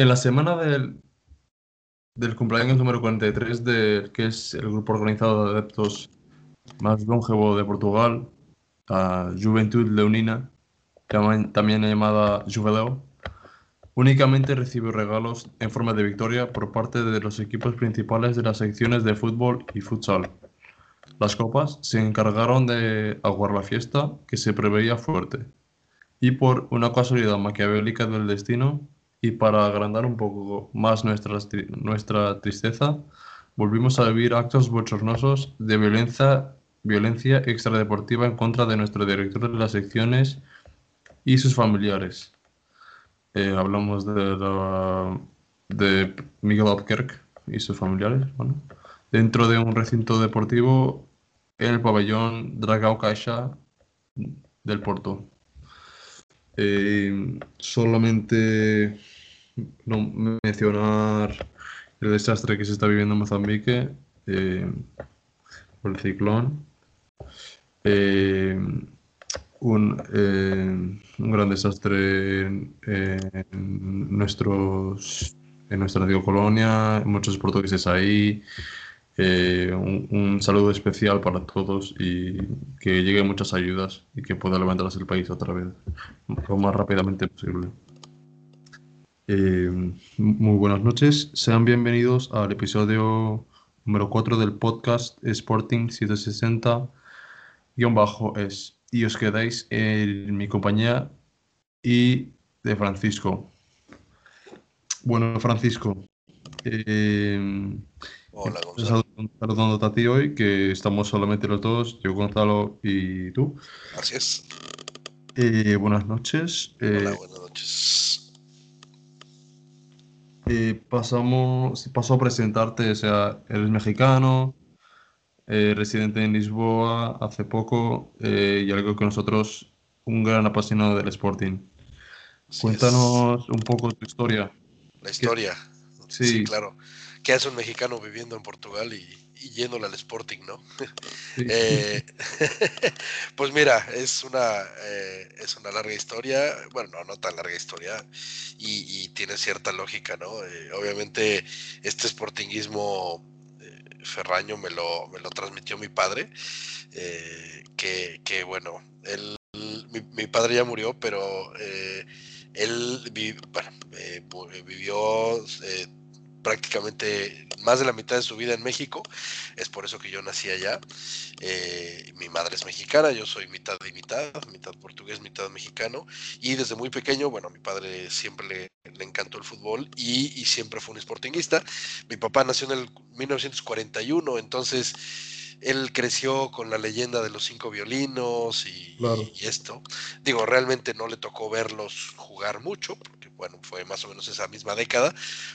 En la semana del, del cumpleaños número 43 de que es el grupo organizado de adeptos más longevo de Portugal, la Juventud Leonina, también llamada Juveleo, únicamente recibió regalos en forma de victoria por parte de los equipos principales de las secciones de fútbol y futsal. Las copas se encargaron de aguar la fiesta, que se preveía fuerte, y por una casualidad maquiavélica del destino, y para agrandar un poco más nuestra, nuestra tristeza, volvimos a vivir actos bochornosos de violencia, violencia extradeportiva en contra de nuestro director de las secciones y sus familiares. Eh, hablamos de, de Miguel Albuquerque y sus familiares, bueno, dentro de un recinto deportivo el pabellón Dragao Caixa del Porto. Eh, solamente no mencionar el desastre que se está viviendo en Mozambique eh, el ciclón. Eh, un, un, gran desastre en, nuestros, en nuestra colonia, muchos portugueses ahí, eh, un, saludo especial para todos y que lleguen muchas ayudas y que pueda levantarse el país otra vez lo más rápidamente posible. Eh, muy buenas noches, sean bienvenidos al episodio número 4 del podcast Sporting 760-es y os quedáis en mi compañía y de Francisco. Bueno, Francisco, eh, Hola, Gonzalo. Saludándote a ti hoy, que estamos solamente los dos, yo, Gonzalo y tú. Así es. Eh, buenas noches. Eh, Hola, buenas noches. Eh, pasamos, paso a presentarte, o sea, eres mexicano, residente en Lisboa hace poco y algo que nosotros, un gran apasionado del Sporting. Cuéntanos un poco tu historia. La historia. Sí, claro. Que hace un mexicano viviendo en Portugal y, yéndole al Sporting, ¿no? Eh, pues mira, es una, eh, es una larga historia, bueno, no, no tan larga historia, y, tiene cierta lógica, ¿no? Eh, obviamente este sportinguismo ferraño me lo, me lo transmitió mi padre, que, que, bueno, él, mi, padre ya murió, pero él vivió prácticamente más de la mitad de su vida en México, es por eso que yo nací allá. Eh, mi madre es mexicana, yo soy mitad y mitad, mitad portugués, mitad mexicano, y desde muy pequeño, bueno, a mi padre siempre le, encantó el fútbol y, siempre fue un sportinguista. Mi papá nació en el 1941, entonces él creció con la leyenda de los cinco violinos y, y, esto. Digo, realmente no le tocó verlos jugar mucho, bueno, fue más o menos esa misma década,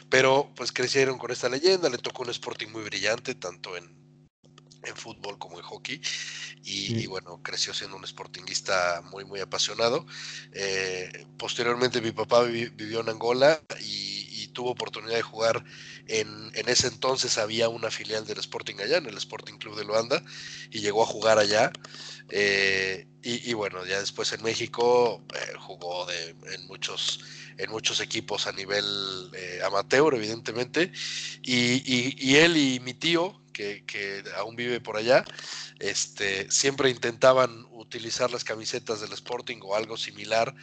pero pues crecieron con esta leyenda, le tocó un Sporting muy brillante, tanto en, en fútbol como en hockey, y, bueno, creció siendo un sportinguista muy, muy apasionado. Eh, posteriormente mi papá vivió en Angola y, tuvo oportunidad de jugar en, en, ese entonces había una filial del Sporting allá, en el Sporting Club de Luanda, y llegó a jugar allá. Eh, y, bueno, ya después en México eh, jugó de, en muchos en muchos equipos a nivel eh, amateur, evidentemente. Y, él y mi tío, que, aún vive por allá, este, siempre intentaban utilizar las camisetas del Sporting o algo similar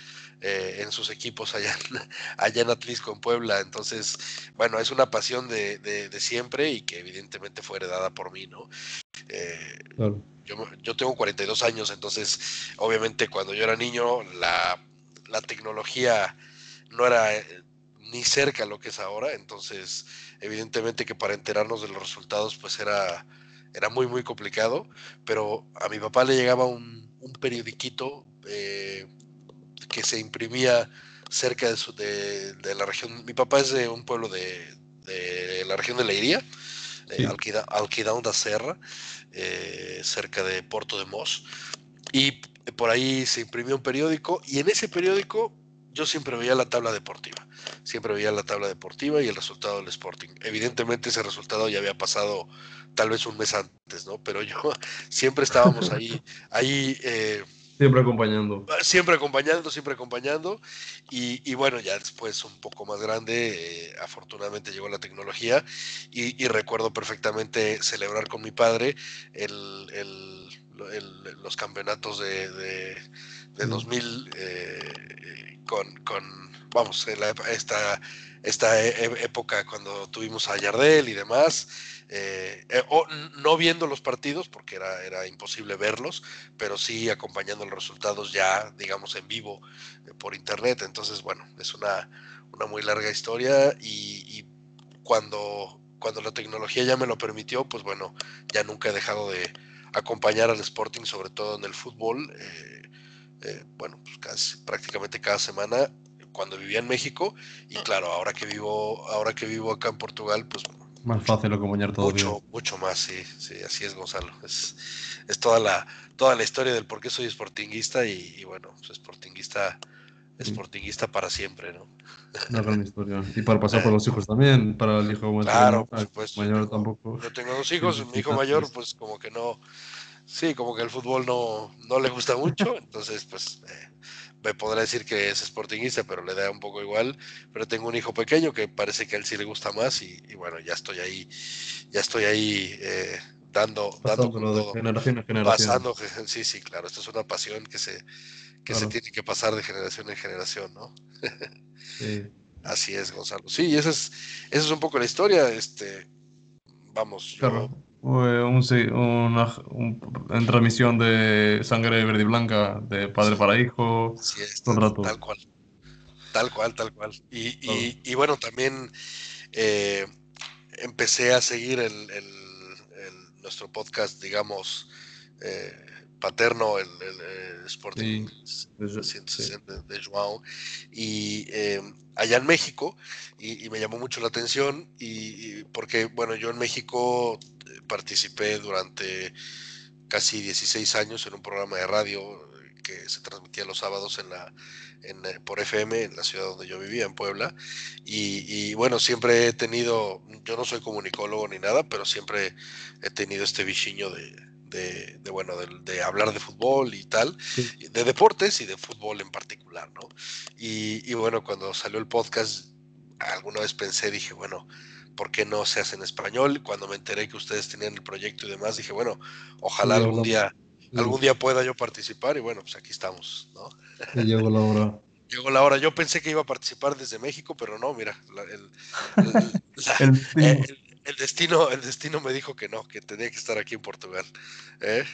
eh, en sus equipos allá, allá en Atlisco, en Puebla. Entonces, bueno, es una pasión de, siempre y que evidentemente fue heredada por mí, ¿no? Eh, yo, yo, tengo 42 años, entonces, obviamente, cuando yo era niño, la, la tecnología no era eh, ni cerca lo que es ahora, entonces evidentemente que para enterarnos de los resultados pues era, era muy muy complicado, pero a mi papá le llegaba un, un periodiquito eh, que se imprimía cerca de, su, de, la región, mi papá es de un pueblo de, la región de Leiría, sí. Alquidão da Serra, eh, cerca de Porto de Mos, y por ahí se imprimió un periódico y en ese periódico yo siempre veía la tabla deportiva, siempre veía la tabla deportiva y el resultado del Sporting. Evidentemente ese resultado ya había pasado tal vez un mes antes, ¿no? Pero yo siempre estábamos ahí, ahí eh, Siempre acompañando. Siempre acompañando, siempre acompañando. Y, bueno, ya después un poco más grande, eh, afortunadamente llegó la tecnología y, recuerdo perfectamente celebrar con mi padre los campeonatos de, de, 2000 eh, con, con, vamos, esta, esta e, e, época cuando tuvimos a Yardel y demás. Eh, eh, o no viendo los partidos porque era, era imposible verlos, pero sí acompañando los resultados ya, digamos, en vivo por internet. Entonces, bueno, es una, una muy larga historia y, cuando, cuando la tecnología ya me lo permitió, pues bueno, ya nunca he dejado de acompañar al Sporting, sobre todo en el fútbol. bueno, pues casi, prácticamente cada semana cuando vivía en México y claro, ahora que vivo, ahora que vivo acá en Portugal, pues más fácil acompañar todo. Mucho, mucho más, sí, sí, así es Gonzalo. Es, es toda la, toda la historia del por qué soy sportinguista y, bueno, pues sportinguista, sportinguista para siempre, ¿no? Una gran historia. Y para pasar por los hijos también, para el hijo claro, por supuesto, mayor tampoco. Yo tengo dos hijos, mi hijo mayor, pues como que no, sí, como que el fútbol no, no le gusta mucho, entonces pues eh, me podrá decir que es sportingista, pero le da un poco igual. Pero tengo un hijo pequeño que parece que a él sí le gusta más y, bueno, ya estoy ahí, ya estoy ahí eh, dando, dando de generación en generación. Pasando, sí, sí, claro, esto es una pasión que se, que se tiene que pasar de generación en generación, ¿no? sí. Así es, Gonzalo. Sí, y esa es, esa es un poco la historia. Este, vamos, claro una, en transmisión de sangre verde y blanca, de padre para hijo, tal, tal cual. Tal cual, tal cual. Y, bueno, también eh, empecé a seguir el, nuestro podcast, digamos, eh, paterno, el, Sporting de, Joao, y eh, allá en México, y, me llamó mucho la atención, y, porque, bueno, yo en México participé durante casi 16 años en un programa de radio que se transmitía los sábados en la, eh, por FM en la ciudad donde yo vivía, en Puebla. Y, bueno, siempre he tenido, yo no soy comunicólogo ni nada, pero siempre he tenido este bichiño de, de, bueno, de, hablar de fútbol y tal, de deportes y de fútbol en particular, ¿no? Y, y bueno, cuando salió el podcast, alguna vez pensé, dije, bueno, ¿por qué no se hace en español? Cuando me enteré que ustedes tenían el proyecto y demás, dije, bueno, ojalá algún día, algún día pueda yo participar y bueno, pues aquí estamos, ¿no? llegó la hora. Llegó la hora. Yo pensé que iba a participar desde México, pero no, mira, el, destino. el, destino. me dijo que no, que tenía que estar aquí en Portugal. ¿eh?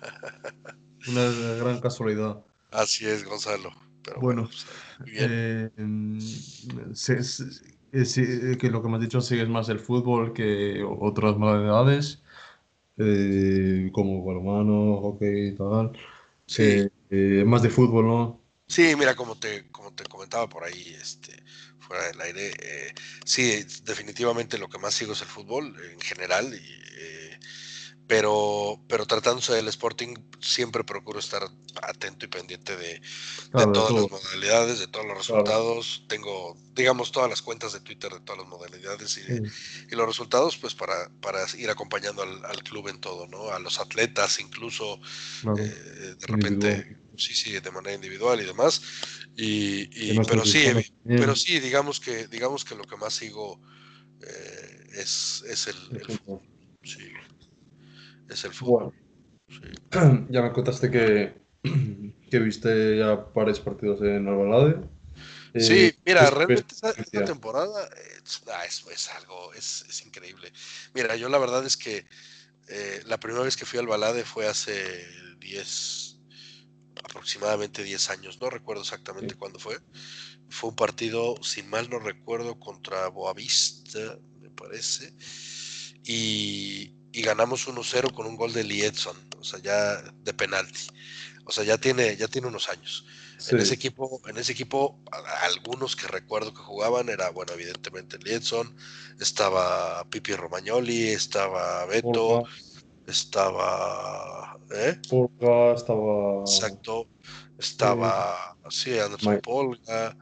Una gran casualidad. Así es, Gonzalo. bueno, pues, eh, eh, que lo que me has dicho sigues más el fútbol que otras modalidades, eh, como balonmano, hockey y tal. Sí. Eh, más de fútbol, ¿no? Sí, mira, como te, como te comentaba por ahí, este, fuera del aire, sí, definitivamente lo que más sigo es el fútbol en general y pero, pero tratándose del Sporting, siempre procuro estar atento y pendiente de, todas las modalidades, de todos los resultados. Tengo, digamos, todas las cuentas de Twitter de todas las modalidades y, los resultados, pues para, para ir acompañando al, club en todo, ¿no? A los atletas, incluso, eh, de repente, sí, sí, de manera individual y demás. Y, pero sí, pero sí, digamos que, digamos que lo que más sigo eh, es, es el, el fútbol. Sí es el fútbol. Ya me contaste que, que viste ya varios partidos en Albalade. Sí, eh, mira, realmente esta, temporada ah, es, algo, es, increíble. Mira, yo la verdad es que eh, la primera vez que fui al Balade fue hace 10, aproximadamente 10 años, no recuerdo exactamente cuándo fue. Fue un partido, si mal no recuerdo, contra Boavista, me parece. Y, y ganamos 1-0 con un gol de Liedson, o sea, ya de penalti. O sea, ya tiene, ya tiene unos años. En ese equipo, en ese equipo, algunos que recuerdo que jugaban era, bueno, evidentemente Liedson, estaba Pipi Romagnoli, estaba Beto, estaba. ¿eh? estaba. Exacto. Estaba. sí, Anderson Polga.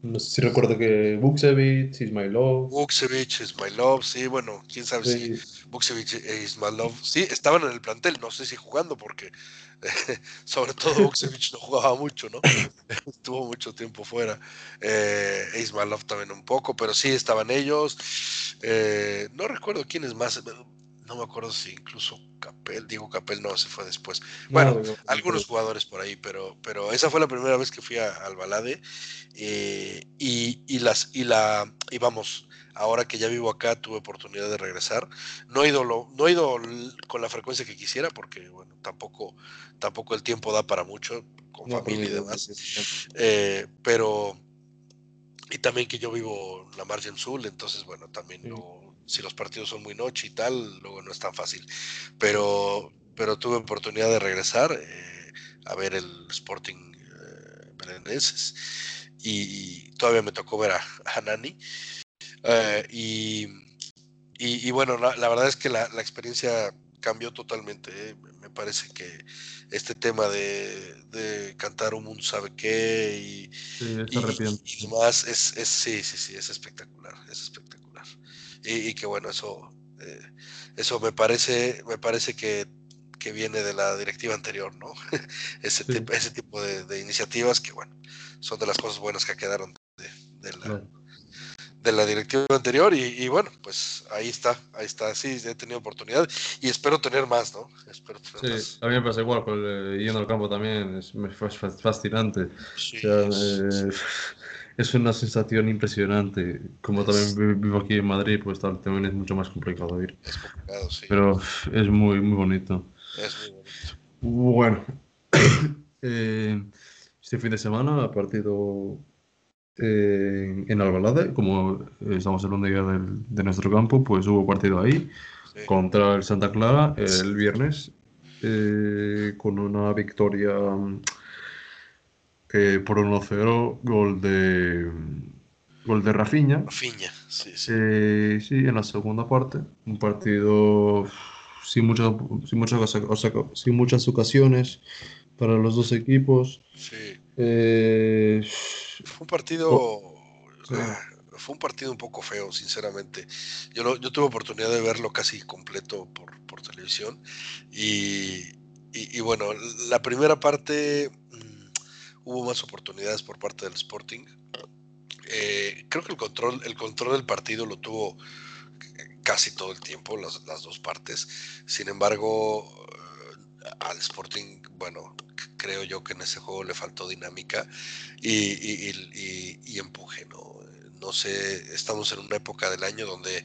No sé si recuerdo que Buksevich, Ismailov. Buksevich, Ismailov, sí, bueno, quién sabe si Buksevich e Ismailov, sí, estaban en el plantel, no sé si jugando porque sobre todo Vucevic no jugaba mucho, ¿no? Estuvo mucho tiempo fuera. Eh, Ismailov también un poco, pero sí estaban ellos. Eh, no recuerdo quién es más. No me acuerdo si incluso Capel, digo Capel no, se fue después. Bueno, algunos jugadores por ahí, pero, pero esa fue la primera vez que fui al Balade. Eh, y, y, las, y la, y vamos, ahora que ya vivo acá tuve oportunidad de regresar. No he ido, no he ido con la frecuencia que quisiera porque, bueno, tampoco, tampoco el tiempo da para mucho con familia y demás. Eh, pero, y también que yo vivo en la margen sur, entonces, bueno, también no, si los partidos son muy noche y tal, luego no es tan fácil. Pero, pero tuve oportunidad de regresar eh, a ver el Sporting eh, y, todavía me tocó ver a, a Nani. Eh, y, y, bueno, la, verdad es que la, la cambió totalmente. ¿eh? Me parece que este tema de, de, cantar un mundo sabe qué y, y, demás es, es, sí, sí, sí, es espectacular, es espectacular. Y, que bueno, eso, eh, eso me parece, me parece que, que, viene de la directiva anterior, ¿no? ese, tipo, ese tipo de, iniciativas que bueno, son de las cosas buenas que quedaron de, la, de la directiva anterior y, bueno, pues ahí está, ahí está, sí, he tenido oportunidad y espero tener más, ¿no? Espero tener sí, a mí me pasa igual, con el, yendo al campo también es, fascinante. Eh, es... una sensación impresionante. Como también vivo aquí en Madrid, pues también es mucho más complicado ir. Es complicado, sí. Pero es muy, muy bonito. Es muy bonito. Bueno, eh, este fin de semana, partido eh, en Albalade, como estamos hablando ya del, de nuestro campo, pues hubo partido ahí contra el Santa Clara el viernes eh, con una victoria eh, por 1-0, gol de gol de Rafinha. Rafinha, sí, sí. sí, en la segunda parte, un partido sin muchas, sin muchas, sin muchas ocasiones para los dos equipos. Sí. Eh, fue un partido. Ah, fue un partido un poco feo, sinceramente. Yo, yo tuve oportunidad de verlo casi completo por, por televisión. Y, y, bueno, la primera parte hubo más oportunidades por parte del Sporting. Eh, creo que el control, el control del partido lo tuvo casi todo el tiempo, las, las dos partes. Sin embargo, al Sporting, bueno, creo yo que en ese juego le faltó dinámica y, empuje, ¿no? No sé, estamos en una época del año donde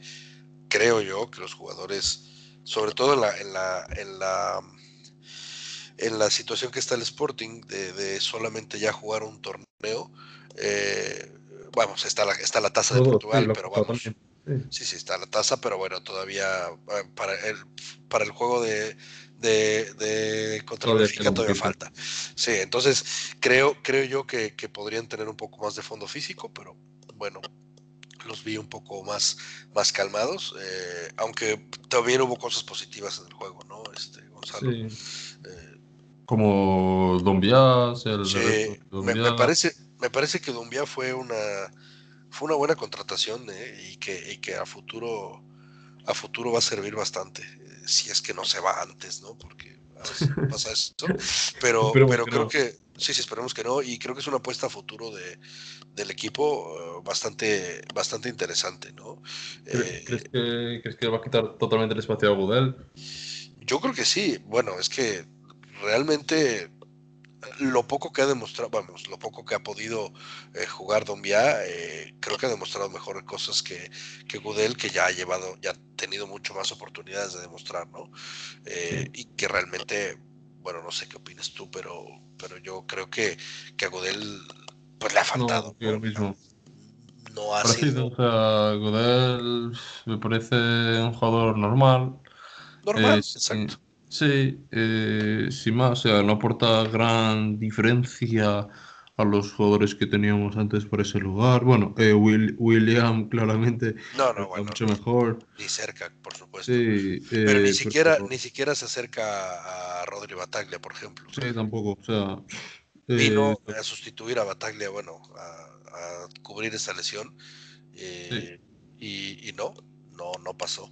creo yo que los jugadores, sobre todo en la, en la, en la, en la situación que está el Sporting, de, solamente ya jugar un torneo, eh, vamos, está la, está la tasa de Portugal, pero vamos. Sí, sí, está la tasa, pero bueno, todavía eh, para el, para el juego de, de, contra Bélgica todavía falta. Sí, entonces creo, creo yo que, podrían tener un poco más de fondo físico, pero bueno, los vi un poco más, más calmados, eh, aunque también hubo cosas positivas en el juego, ¿no? Este, Gonzalo. Eh, Como Dombia, el sí, me, parece, me parece que Dombia fue una, fue una buena contratación eh, y, que, y que a futuro a futuro va a servir bastante si es que no se va antes, ¿no? Porque a veces pasa eso. Pero, pero creo que, sí, sí, esperemos que no. Y creo que es una apuesta a futuro de, del equipo eh, bastante, bastante interesante, ¿no? Eh, ¿Crees, que, ¿Crees que va a quitar totalmente el espacio a Gudel? Yo creo que sí. Bueno, es que realmente lo poco que ha demostrado, vamos, lo poco que ha podido eh, jugar Dombia, eh, creo que ha demostrado mejores cosas que, que Gudel, que ya ha llevado, ya ha tenido mucho más oportunidades de demostrar, ¿no? Eh, y que realmente, bueno, no sé qué opinas tú, pero, pero yo creo que, que a Gudel pues le ha faltado. No, mismo. no ha sido. O sea, Gudel me parece un jugador normal. Normal, exacto. Sí, eh, sin más, o sea, no aporta gran diferencia a los jugadores que teníamos antes por ese lugar. Bueno, eh, William claramente no, no, bueno, mucho mejor. Ni cerca, por supuesto. Sí, pero ni eh, siquiera, ni siquiera se acerca a Rodri Bataglia, por ejemplo. Sí, tampoco. O sea, vino a sustituir a Bataglia, bueno, a, cubrir esa lesión. y, y, no, no, no pasó.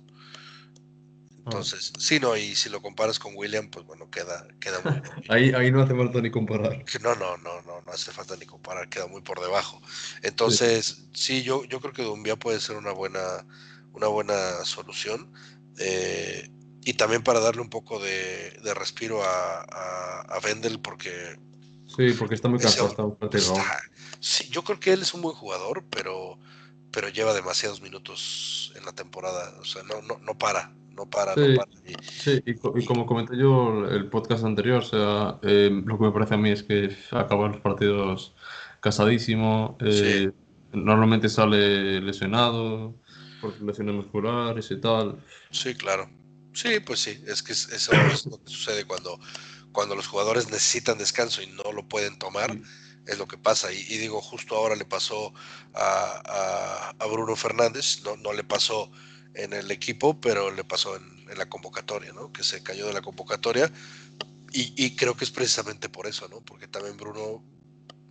Entonces, sí, no, y si lo comparas con William, pues bueno, queda, queda muy, ahí, ahí no hace falta ni comparar. No, no, no, no, no hace falta ni comparar, queda muy por debajo. Entonces, sí, yo, yo creo que Dumbia puede ser una buena, una buena solución. Eh, y también para darle un poco de, de respiro a, a, a, Vendel, porque. Sí, porque está muy cansado, está, sí, yo creo que él es un buen jugador, pero, pero lleva demasiados minutos en la temporada. O sea, no, no, no para, no para, sí, no para. Y, sí, y, y, como comenté yo el podcast anterior, o sea, eh, lo que me parece a mí es que acaban los partidos casadísimo. Eh, sí. Normalmente sale lesionado, por lesiones musculares y tal. Sí, claro. Sí, pues sí, es que eso es lo que sucede cuando, cuando los jugadores necesitan descanso y no lo pueden tomar, sí. es lo que pasa. Y, y, digo, justo ahora le pasó a, a, a Bruno Fernández, no, no, le pasó en el equipo, pero le pasó en, en la convocatoria, ¿no? Que se cayó de la convocatoria. Y, y, creo que es precisamente por eso, ¿no? Porque también Bruno,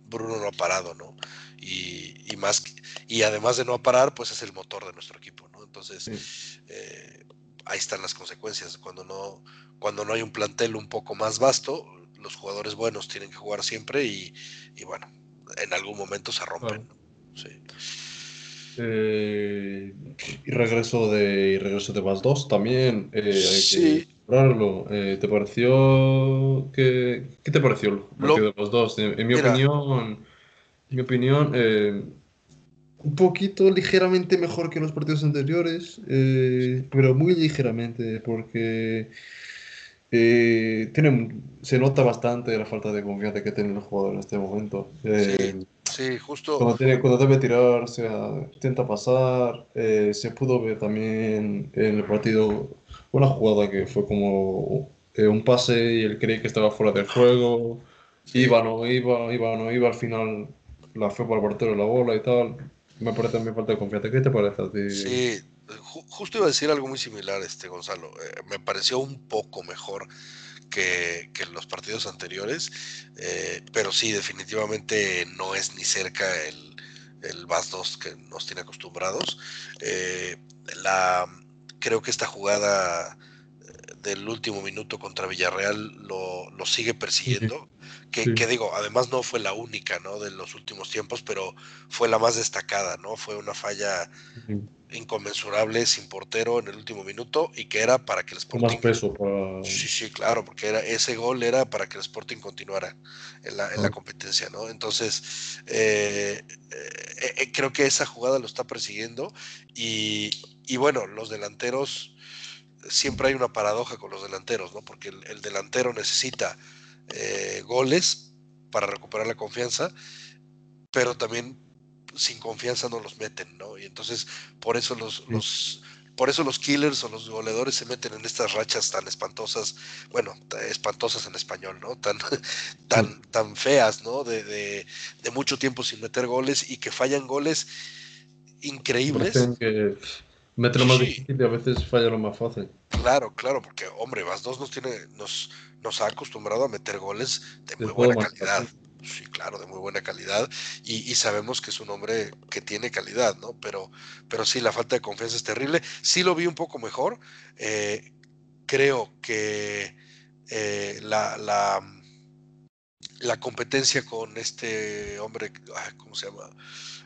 Bruno no ha parado, ¿no? Y, y más, y además de no parar, pues es el motor de nuestro equipo, ¿no? Entonces, sí. eh, ahí están las consecuencias. Cuando no, cuando no hay un plantel un poco más vasto, los jugadores buenos tienen que jugar siempre y, y bueno, en algún momento se rompen. Bueno. Sí. Eh, y regreso de y regreso de más 2 también eh, hay sí. que eh, ¿te pareció que, qué te pareció el partido de más 2? En, en, mi Mira, opinión en mi opinión un poquito ligeramente mejor que los partidos anteriores, pero muy ligeramente, porque tiene, se nota bastante la falta de confianza que tiene el jugador en este momento. Sí, sí, justo. Cuando, tiene, cuando, debe tirar, o sea, intenta pasar. Eh, se pudo ver también en el partido una jugada que fue como eh, un pase y él creía que estaba fuera del juego. Iba, no iba, iba, no iba. Al final la fue para el portero la bola y tal me parece también falta de confianza. ¿Qué te parece a ti? Sí, ju justo iba a decir algo muy similar, este Gonzalo. Eh, me pareció un poco mejor que, que los partidos anteriores, eh, pero sí, definitivamente no es ni cerca el, el VAS 2 que nos tiene acostumbrados. Eh, la, creo que esta jugada del último minuto contra Villarreal lo, lo sigue persiguiendo. Sí. Que, sí. que, digo, además no fue la única, ¿no? De los últimos tiempos, pero fue la más destacada, ¿no? Fue una falla sí. Inconmensurable sin portero en el último minuto y que era para que el Sporting... Más peso para... Sí, sí, claro, porque era, ese gol era para que el Sporting continuara en la, en la competencia, ¿no? Entonces, eh, eh, eh, creo que esa jugada lo está persiguiendo y, y bueno, los delanteros siempre hay una paradoja con los delanteros, ¿no? Porque el, el delantero necesita eh, goles para recuperar la confianza, pero también sin confianza no los meten, ¿no? Y entonces por eso los, los por eso los killers o los goleadores se meten en estas rachas tan espantosas, bueno, espantosas en español, ¿no? Tan, tan, tan feas, ¿no? De, de, de, mucho tiempo sin meter goles y que fallan goles increíbles. Que mete lo más sí. difícil y a veces falla lo más fácil. Claro, claro, porque hombre, Vas dos nos tiene, nos, nos ha acostumbrado a meter goles de, de muy buena calidad. Sí, claro, de muy buena calidad. Y, y, sabemos que es un hombre que tiene calidad, ¿no? Pero, pero sí, la falta de confianza es terrible. Sí lo vi un poco mejor. Eh, creo que eh, la, la, la, competencia con este hombre, ¿cómo se llama?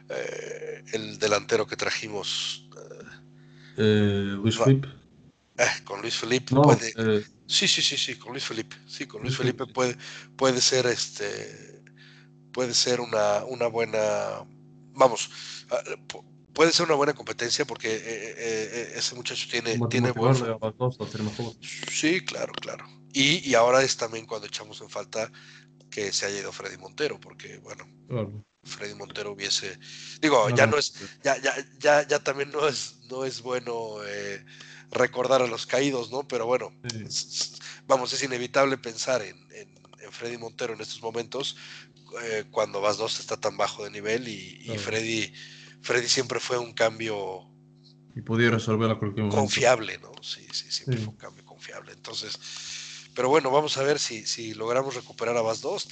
Eh, el delantero que trajimos. Eh, Luis Felipe. con Luis Felipe no, puede Sí, sí, sí, sí, con Luis Felipe. Sí, con Luis Felipe puede, puede ser este puede ser una, una buena vamos, ah, puede ser una buena competencia porque eh, eh, eh ese muchacho tiene, tiene buen... Sí, claro, claro. Y, y, ahora es también cuando echamos en falta que se haya ido Freddy Montero, porque bueno, claro. Freddy Montero hubiese, digo, ya no es, ya, ya, ya, ya también no es, no es bueno eh, recordar a los caídos, ¿no? Pero bueno, sí. vamos, es inevitable pensar en, en, en, Freddy Montero en estos momentos eh, cuando Vas 2 está tan bajo de nivel y, y Freddy, Freddy siempre fue un cambio y podía resolver a cualquier momento. Confiable, ¿no? Sí, sí, siempre sí. fue un cambio confiable. Entonces, pero bueno, vamos a ver si, si logramos recuperar a Vas 2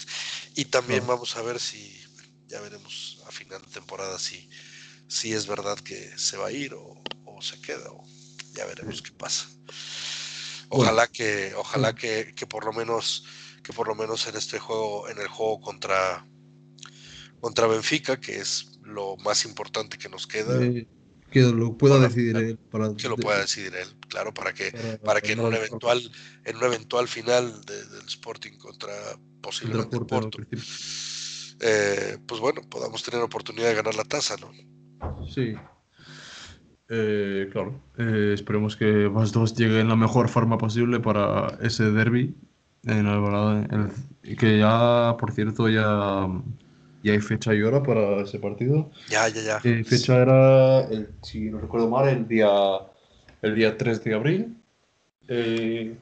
y también vamos a ver si, ya veremos a final de temporada si, si es verdad que se va a ir o, o se queda o ya veremos qué pasa. Ojalá que, ojalá que, que, por lo menos, que por lo menos en este juego, en el juego contra, contra Benfica, que es lo más importante que nos queda. que lo pueda decidir él. Para, que lo pueda decidir él, claro, para que, para, que en un eventual, en un eventual final del Sporting contra posiblemente Porto, eh, pues bueno, podamos tener oportunidad de ganar la tasa, ¿no? Sí, eh, claro, eh, esperemos que los dos lleguen en la mejor forma posible para ese derby en Alvarado. Y que ya, por cierto, ya, ya hay fecha y hora para ese partido. Ya, ya, ya. Eh, fecha era, el, si no recuerdo mal, el día, el día 3 de abril.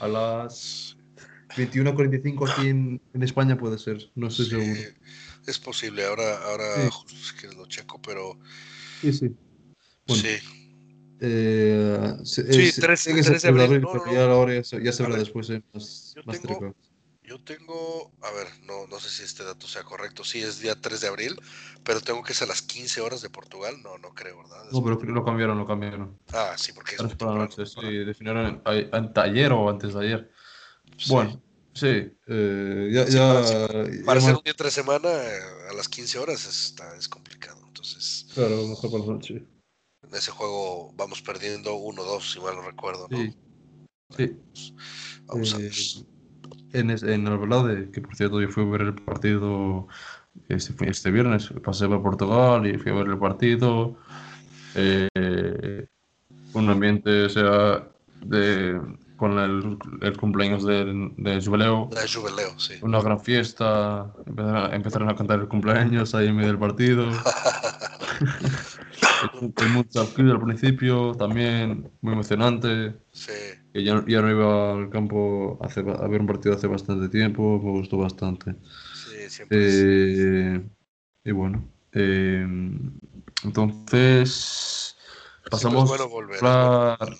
a las 21.45 aquí en, en, España puede ser, no estoy seguro. Es posible, ahora, ahora sí. que lo checo, pero. Sí, sí. sí. Eh, sí, 3, de abril. No, no, ya, ahora ya se, ya se habla después. Eh, más, yo, tengo, yo tengo, a ver, no, no sé si este dato sea correcto. Sí, es día 3 de abril, pero tengo que ser a las 15 horas de Portugal. No, no creo, ¿verdad? no, pero lo cambiaron, lo cambiaron. Ah, sí, porque es. Por la noche, sí, definieron en, ayer o antes de ayer. Bueno. Sí, eh, ya, ya, para, ser un día tres semana eh, a las 15 horas está, es complicado. Entonces, claro, mejor por la noche. En ese juego vamos perdiendo 1-2, si mal no recuerdo, ¿no? Sí. sí. Vamos a. Eh, en, en Alvalade, que por cierto yo fui a ver el partido este, este viernes, pasé por Portugal y fui a ver el partido. un ambiente, o sea, de con el, el cumpleaños de, de Jubileo. De Jubileo, sí. Una gran fiesta. Empezaron a, cantar el cumpleaños ahí en medio del partido. mucho al principio, también muy emocionante. Sí. Que ya, ya, no iba al campo a, hacer, a ver un partido hace bastante tiempo, me gustó bastante. Sí, siempre. Eh, y bueno, eh, entonces pasamos sí, bueno, volver, a hablar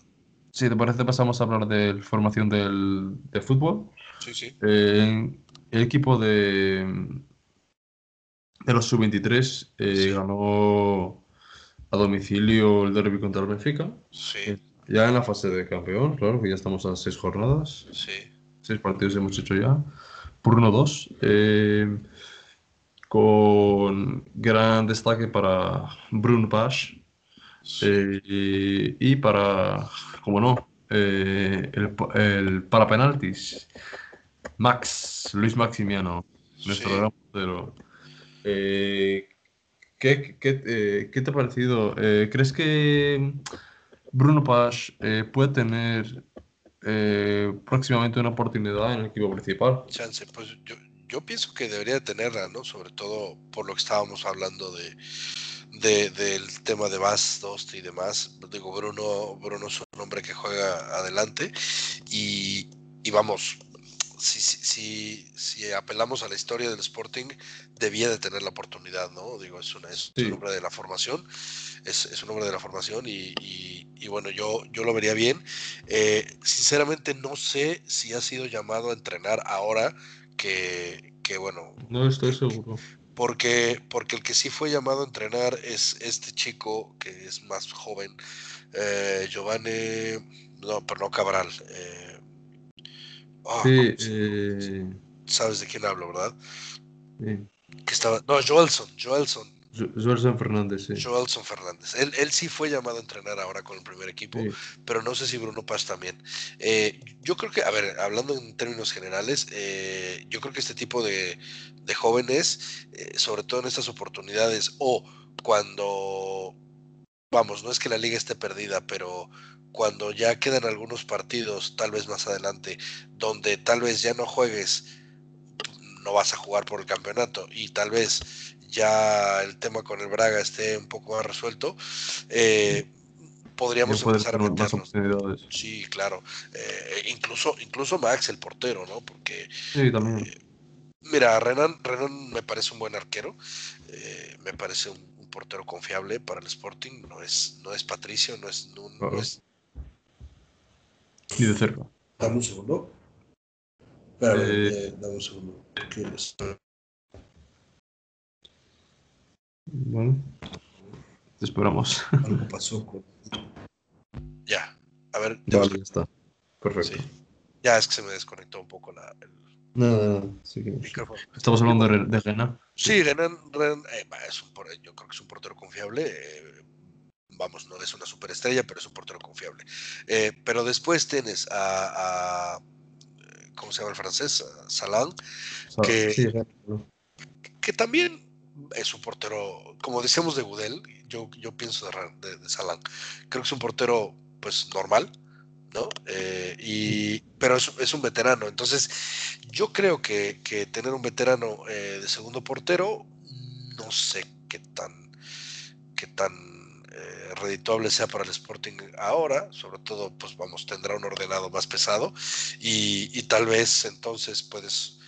si te parece, pasamos a hablar de formación del, de fútbol. Sí, sí. Eh, el equipo de, de los sub-23 eh, ganó a domicilio el derby contra el Benfica. Sí. Eh, ya en la fase de campeón, claro, que ya estamos a seis jornadas. Sí. Seis partidos hemos hecho ya. Por 1-2. con gran destaque para Bruno Page. y para como no, eh, el, el, para penaltis, Max, Luis Maximiano, nuestro gran portero. Eh, ¿qué, qué, eh, ¿qué, te ha parecido? Eh, ¿Crees que Bruno Paz eh, puede tener próximamente una oportunidad en el equipo principal? Chance, pues yo, pienso que debería tenerla, ¿no? Sobre todo por lo que estábamos hablando de de, del tema de Bass, Dost y demás. Digo, Bruno, Bruno es un hombre que juega adelante y, y vamos, si, si, si, apelamos a la historia del Sporting, debía de tener la oportunidad, ¿no? Digo, es, una, es un hombre de la formación, es, es, un hombre de la formación y, y, y bueno, yo, yo lo vería bien. Eh, sinceramente no sé si ha sido llamado a entrenar ahora que, que bueno. No estoy seguro porque, porque el que sí fue llamado a entrenar es este chico que es más joven, eh, Giovanni, no, pero no Cabral. Eh, oh, sí, eh... Sabes de quién hablo, ¿verdad? Sí. Que estaba, no, Joelson, Joelson. Joelson Fernández, sí. Joelson Fernández. Él, él, sí fue llamado a entrenar ahora con el primer equipo, sí. pero no sé si Bruno Paz también. Eh, yo creo que, a ver, hablando en términos generales, eh, yo creo que este tipo de, de jóvenes, eh, sobre todo en estas oportunidades, o cuando, vamos, no es que la liga esté perdida, pero cuando ya quedan algunos partidos, tal vez más adelante, donde tal vez ya no juegues, no vas a jugar por el campeonato y tal vez ya el tema con el Braga esté un poco más resuelto, eh, podríamos empezar a meternos. Sí, claro. Eh, incluso, incluso Max, el portero, ¿no? Porque. Sí, también. Eh, mira, Renan, Renan me parece un buen arquero. Eh, me parece un, un, portero confiable para el Sporting. No es, no es Patricio, no es. No, no es... Ni de cerca. Dame un segundo. Espera, eh, dame un segundo. Bueno, te esperamos. Algo pasó con... Ya. A ver, ya está. Perfecto. Ya es que se me desconectó un poco la, el no, Estamos hablando de, de Renan. Sí, Renan, eh, es un, yo creo que es un portero confiable. Eh, vamos, no es una superestrella, pero es un portero confiable. Eh, pero después tienes a, ¿cómo se llama el francés? Salan, que, que también es un portero, como decíamos de Gudel, yo, yo pienso de, de, Salan, creo que es un portero pues normal, ¿no? Eh, y, pero es, un veterano, entonces yo creo que, tener un veterano eh, de segundo portero, no sé qué tan, qué tan eh, redituable sea para el Sporting ahora, sobre todo, pues vamos, tendrá un ordenado más pesado y, tal vez entonces puedes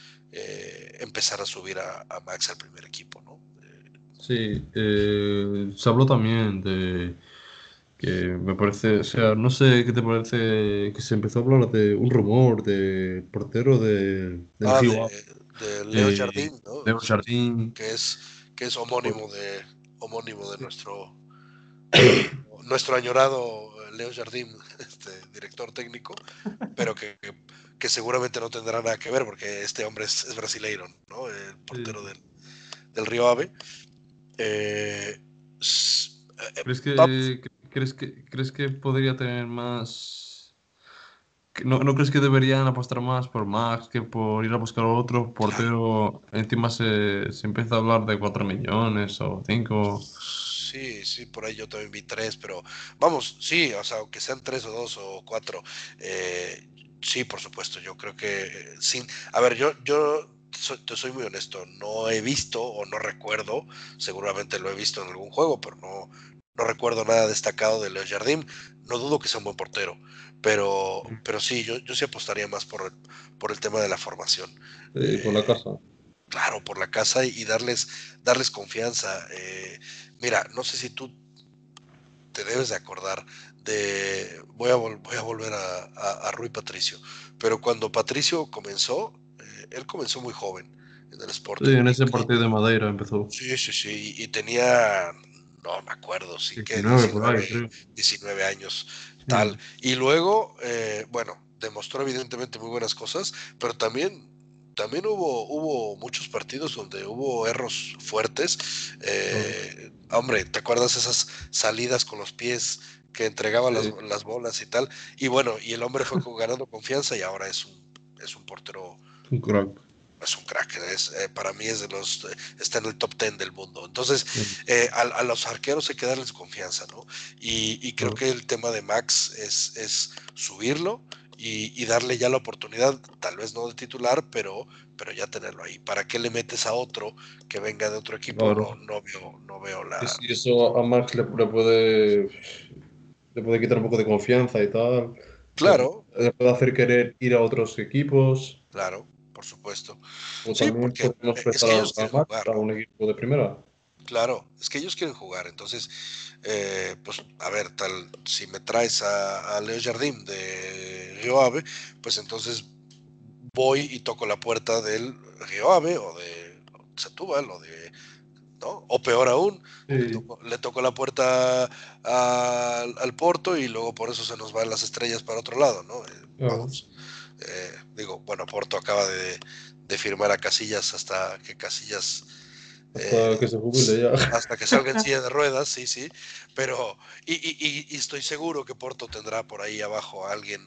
empezar a subir a, Max al primer equipo, ¿no? Sí, se habló también de que me parece, o sea, no sé qué te parece que se empezó a hablar de un rumor de portero de, ah, de, Leo eh, Jardín, ¿no? Leo Jardín. Que es, que es homónimo de, homónimo de nuestro, nuestro añorado Leo Jardín, este, director técnico, pero que, que, seguramente no tendrá nada que ver porque este hombre es, brasileiro, ¿no? El portero del, del, Río Ave. Eh, ¿Crees que, ¿Crees que, ¿Crees que podría tener más... ¿No, ¿No crees que deberían apostar más por Max que por ir a buscar otro portero? Encima se, se empieza a hablar de 4 millones o 5. Sí, sí, por ahí yo también vi 3, pero vamos, sí, o sea, aunque sean 3 o 2 o 4, eh, sí, por supuesto, yo creo que eh, sin... A ver, yo, yo te soy muy honesto, no he visto o no recuerdo, seguramente lo he visto en algún juego, pero no, no recuerdo nada destacado de Leo Jardim. No dudo que sea un buen portero, pero, pero sí, yo, yo sí apostaría más por, por el tema de la formación. Sí, por la eh, casa. Claro, por la casa y, darles, darles confianza. Eh, mira, no sé si tú te debes de acordar de. Voy a, voy a volver a, Rui Patricio, pero cuando Patricio comenzó, eh, él comenzó muy joven en el Sporting. Sí, en ese partido de Madeira empezó. Sí, sí, sí, y tenía no me acuerdo, sí que 19, años, tal. Y luego, eh, bueno, demostró evidentemente muy buenas cosas, pero también también hubo, hubo muchos partidos donde hubo erros fuertes. Eh, hombre, ¿te acuerdas esas salidas con los pies que entregaba las, bolas y tal? Y bueno, y el hombre fue ganando confianza y ahora es un, es un portero. Un crack es un crack, es, eh, para mí es de los, está en el top 10 del mundo. Entonces, eh, a, los arqueros hay que darles confianza, ¿no? Y, creo que el tema de Max es, es subirlo y, darle ya la oportunidad, tal vez no de titular, pero, pero ya tenerlo ahí. ¿Para qué le metes a otro que venga de otro equipo? No, no, veo, no veo la... Y eso a Max le, puede, le puede quitar un poco de confianza y tal. Claro. Le puede hacer querer ir a otros equipos. Claro por supuesto. sí, porque es que ellos jugar. un equipo de primera. Claro, es que ellos quieren jugar. Entonces, eh, pues, a ver, tal, si me traes a, Leo Jardim de Río Ave, pues entonces voy y toco la puerta del Río Ave o de Setúbal o de ¿no? O peor aún, le, toco, la puerta al Porto y luego por eso se nos van las estrellas para otro lado, ¿no? Eh, vamos. Eh, digo, bueno, Porto acaba de, firmar a Casillas hasta que Casillas hasta eh, que se jubile ya. Hasta que salga en silla de ruedas, sí, sí. Pero, y, estoy seguro que Porto tendrá por ahí abajo a alguien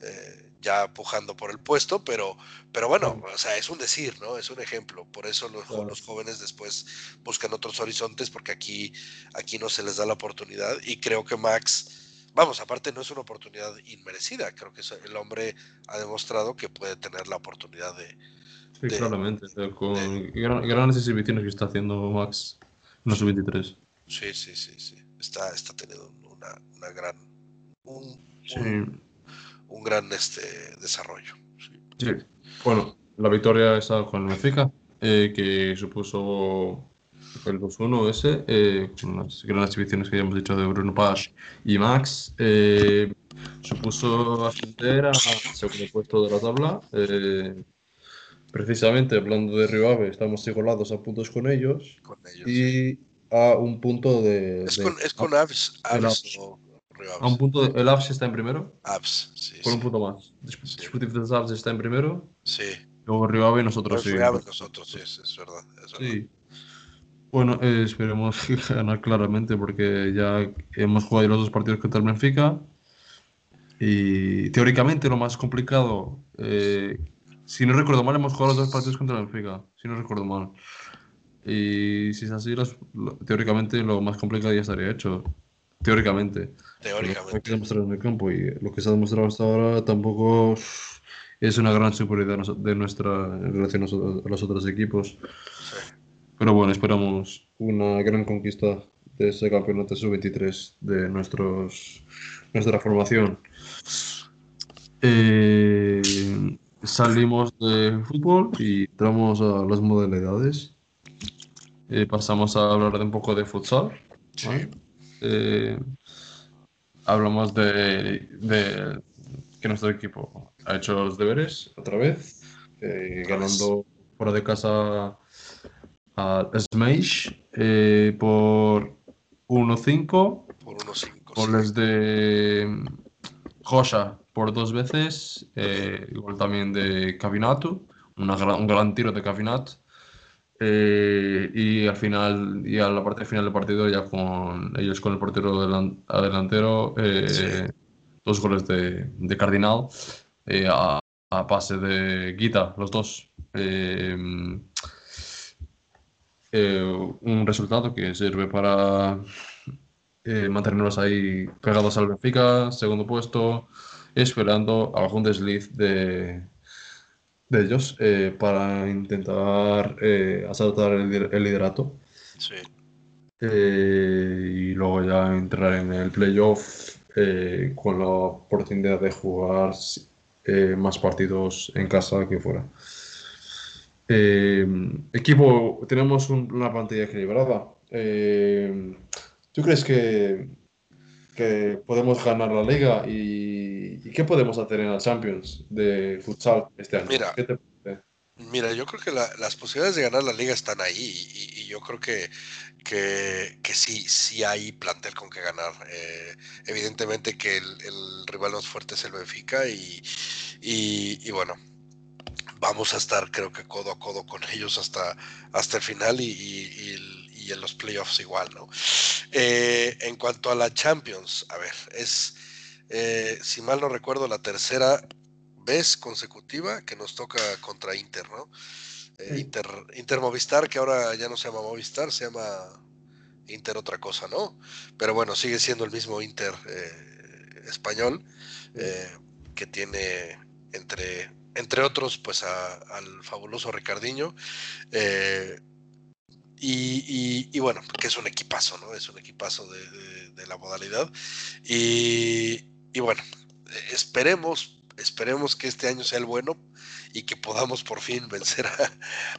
eh, ya pujando por el puesto, pero, pero bueno, o sea, es un decir, ¿no? Es un ejemplo. Por eso los, los, jóvenes después buscan otros horizontes, porque aquí, aquí no se les da la oportunidad. Y creo que Max vamos, aparte no es una oportunidad inmerecida, creo que el hombre ha demostrado que puede tener la oportunidad de... Sí, claramente, con grandes exhibiciones que está haciendo Max en los 23 Sí, sí, sí, sí, está, está teniendo una, una gran... Un, un, gran este, desarrollo. Sí. bueno, la victoria está con el Benfica, eh, que supuso el 2-1 ese, eh, con las grandes exhibiciones que ya hemos dicho de Bruno Paz y Max, eh, supuso ascender al segundo puesto de la tabla. Eh, precisamente hablando de Río Ave, estamos igualados a puntos con ellos, y a un punto de. Es con, es con Aves, Aves o Río A un punto, el Avs está en primero, Abs, sí. con un sí. punto más. Dis- Sí. Disputif de Avs está en primero, Sí. luego Río Ave y nosotros sí. Río Ave nosotros, sí, es, es verdad. es verdad. Sí. Bueno, eh, esperemos ganar claramente porque ya hemos jugado los dos partidos contra el Benfica y teóricamente lo más complicado, eh, si no recuerdo mal, hemos jugado los dos partidos contra el Benfica, si no recuerdo mal. Y si es así, los- lo- teóricamente lo más complicado ya estaría hecho. Teóricamente. Pero Hay que Teóricamente. demostrar en el campo y lo que se ha demostrado hasta ahora tampoco es una gran superioridad de nuestra en relación a los- a los otros equipos. Sí. Pero bueno, esperamos una gran conquista de ese campeonato sub-23 de nuestros, nuestra formación. Eh, salimos de fútbol y entramos a las modalidades. Eh, pasamos a hablar de un poco de futsal. Sí. ¿vale? Eh, hablamos de, de que nuestro equipo ha hecho los deberes otra vez, eh, ganando fuera de casa a Smash por 1-5, Por unos 5. goles de Josa por dos veces, eh, igual también de Cavinato, una gran- un gran tiro de Cavinato. Eh, y al final, y a la parte final del partido, ya con ellos con el portero delan- delantero, eh, Sí. dos goles de, de Cardinal eh, a, a pase de Guita, los dos. Un resultado que sirve para mantenernos ahí pegados al Benfica, segundo puesto, esperando algún desliz de, de ellos eh, para intentar eh, asaltar el, lider- el liderato Sí. eh, y luego ya entrar en el playoff con la oportunidad de jugar más partidos en casa que fuera. Equipo, tenemos un- una plantilla equilibrada. ¿tú crees que, que podemos ganar la liga y, y qué podemos hacer en la Champions de futsal este año? Mira. Mira, yo creo que la- las posibilidades de ganar la liga están ahí y, y yo creo que, que, que sí, sí hay plantel con que ganar. Eh, evidentemente que el, el rival más fuerte es el Benfica y, y, bueno, vamos a estar creo que codo a codo con ellos hasta, hasta el final y, y- y el- y en los playoffs igual, ¿no? Eh, en cuanto a la Champions, a ver, es, eh, si mal no recuerdo, la tercera vez consecutiva que nos toca contra Inter, ¿no? Eh, Sí. Inter, Inter Movistar, que ahora ya no se llama Movistar, se llama Inter otra cosa, ¿no? Pero bueno, sigue siendo el mismo Inter español, que tiene entre, entre otros, pues a- al fabuloso Ricardiño. eh, y, y- y bueno, que es un equipazo, ¿no? Es un equipazo de, de- de la modalidad. Y, y bueno, esperemos, esperemos que este año sea el bueno y que podamos por fin vencer a-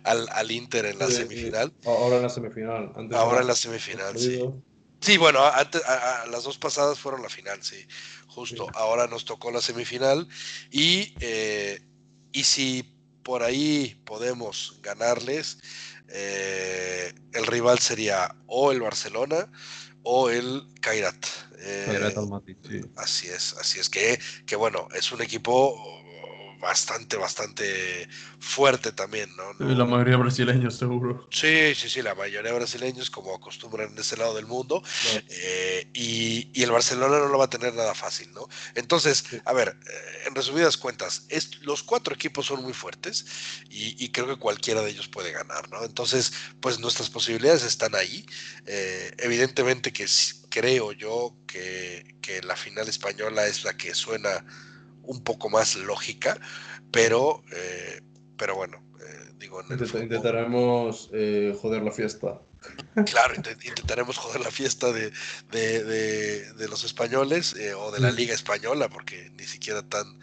al, al Inter en la semifinal. Ahora en la semifinal. Antes Ahora en la semifinal, sí. Sí, bueno, antes, a- a- las dos pasadas fueron la final, sí, justo. Sí. Ahora nos tocó la semifinal y, eh, y si por ahí podemos ganarles, eh, el rival sería o el Barcelona o el Kairat. Eh, Kairat Almaty, sí. Así es, así es que, que bueno, es un equipo bastante, bastante fuerte también, ¿no? No- La mayoría brasileños, seguro. Sí, sí, sí, la mayoría de brasileños como acostumbran en ese lado del mundo eh, y, y el Barcelona no lo va a tener nada fácil, ¿no? Entonces, Sí. a ver, eh, en resumidas cuentas, es, los cuatro equipos son muy fuertes y, y creo que cualquiera de ellos puede ganar, ¿no? Entonces, pues nuestras posibilidades están ahí. Eh, evidentemente que creo yo que, que la final española es la que suena un poco más lógica, pero, eh, pero bueno, eh, digo, en intentaremos eh, joder la fiesta. Claro, intent- intentaremos joder la fiesta de, de- de- de los españoles eh, o de la Mm. Liga Española, porque ni siquiera tan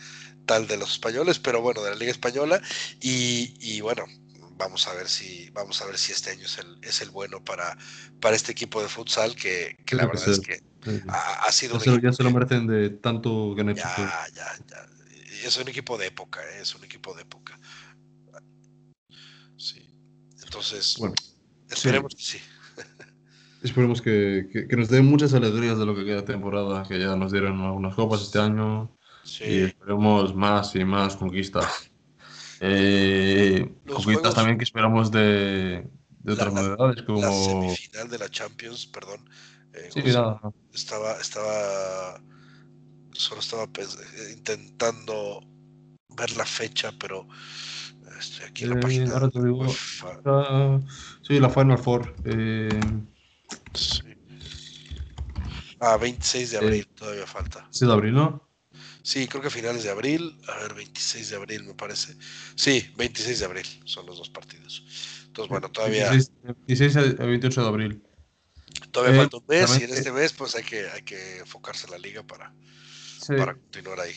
tal de los españoles, pero bueno, de la Liga Española. Y, y bueno, vamos a ver si, vamos a ver si este año es el, es el bueno para, para este equipo de futsal, que, que la que verdad es que Sí. ha, ha sido Ya un ya se lo merecen de tanto hecho. ya, ya, ya. Es un equipo de época, eh, es un equipo de época. Sí. Entonces, Bueno, esperemos que sí. esperemos que, que, nos den muchas alegrías de lo que queda de temporada, que ya nos dieron algunas copas este año y esperemos más y más conquistas. Eh, conquistas también que esperamos de, de otras novedades como... La semifinal de la Champions, perdón. Eh, sí, nada. Estaba, estaba, solo estaba eh, intentando ver la fecha, pero estoy aquí en la página. Ahora te digo, sí, la Final Four. Sí. Ah, 26 de abril, todavía falta. Sí, de abril, ¿no? Sí, creo que finales de abril. A ver, 26 de abril me parece. Sí, 26 de abril son los dos partidos. Entonces, bueno, todavía. 16, a 28 de abril. Todavía falta un mes y en este mes pues hay que, hay que enfocarse en la liga para, para continuar ahí.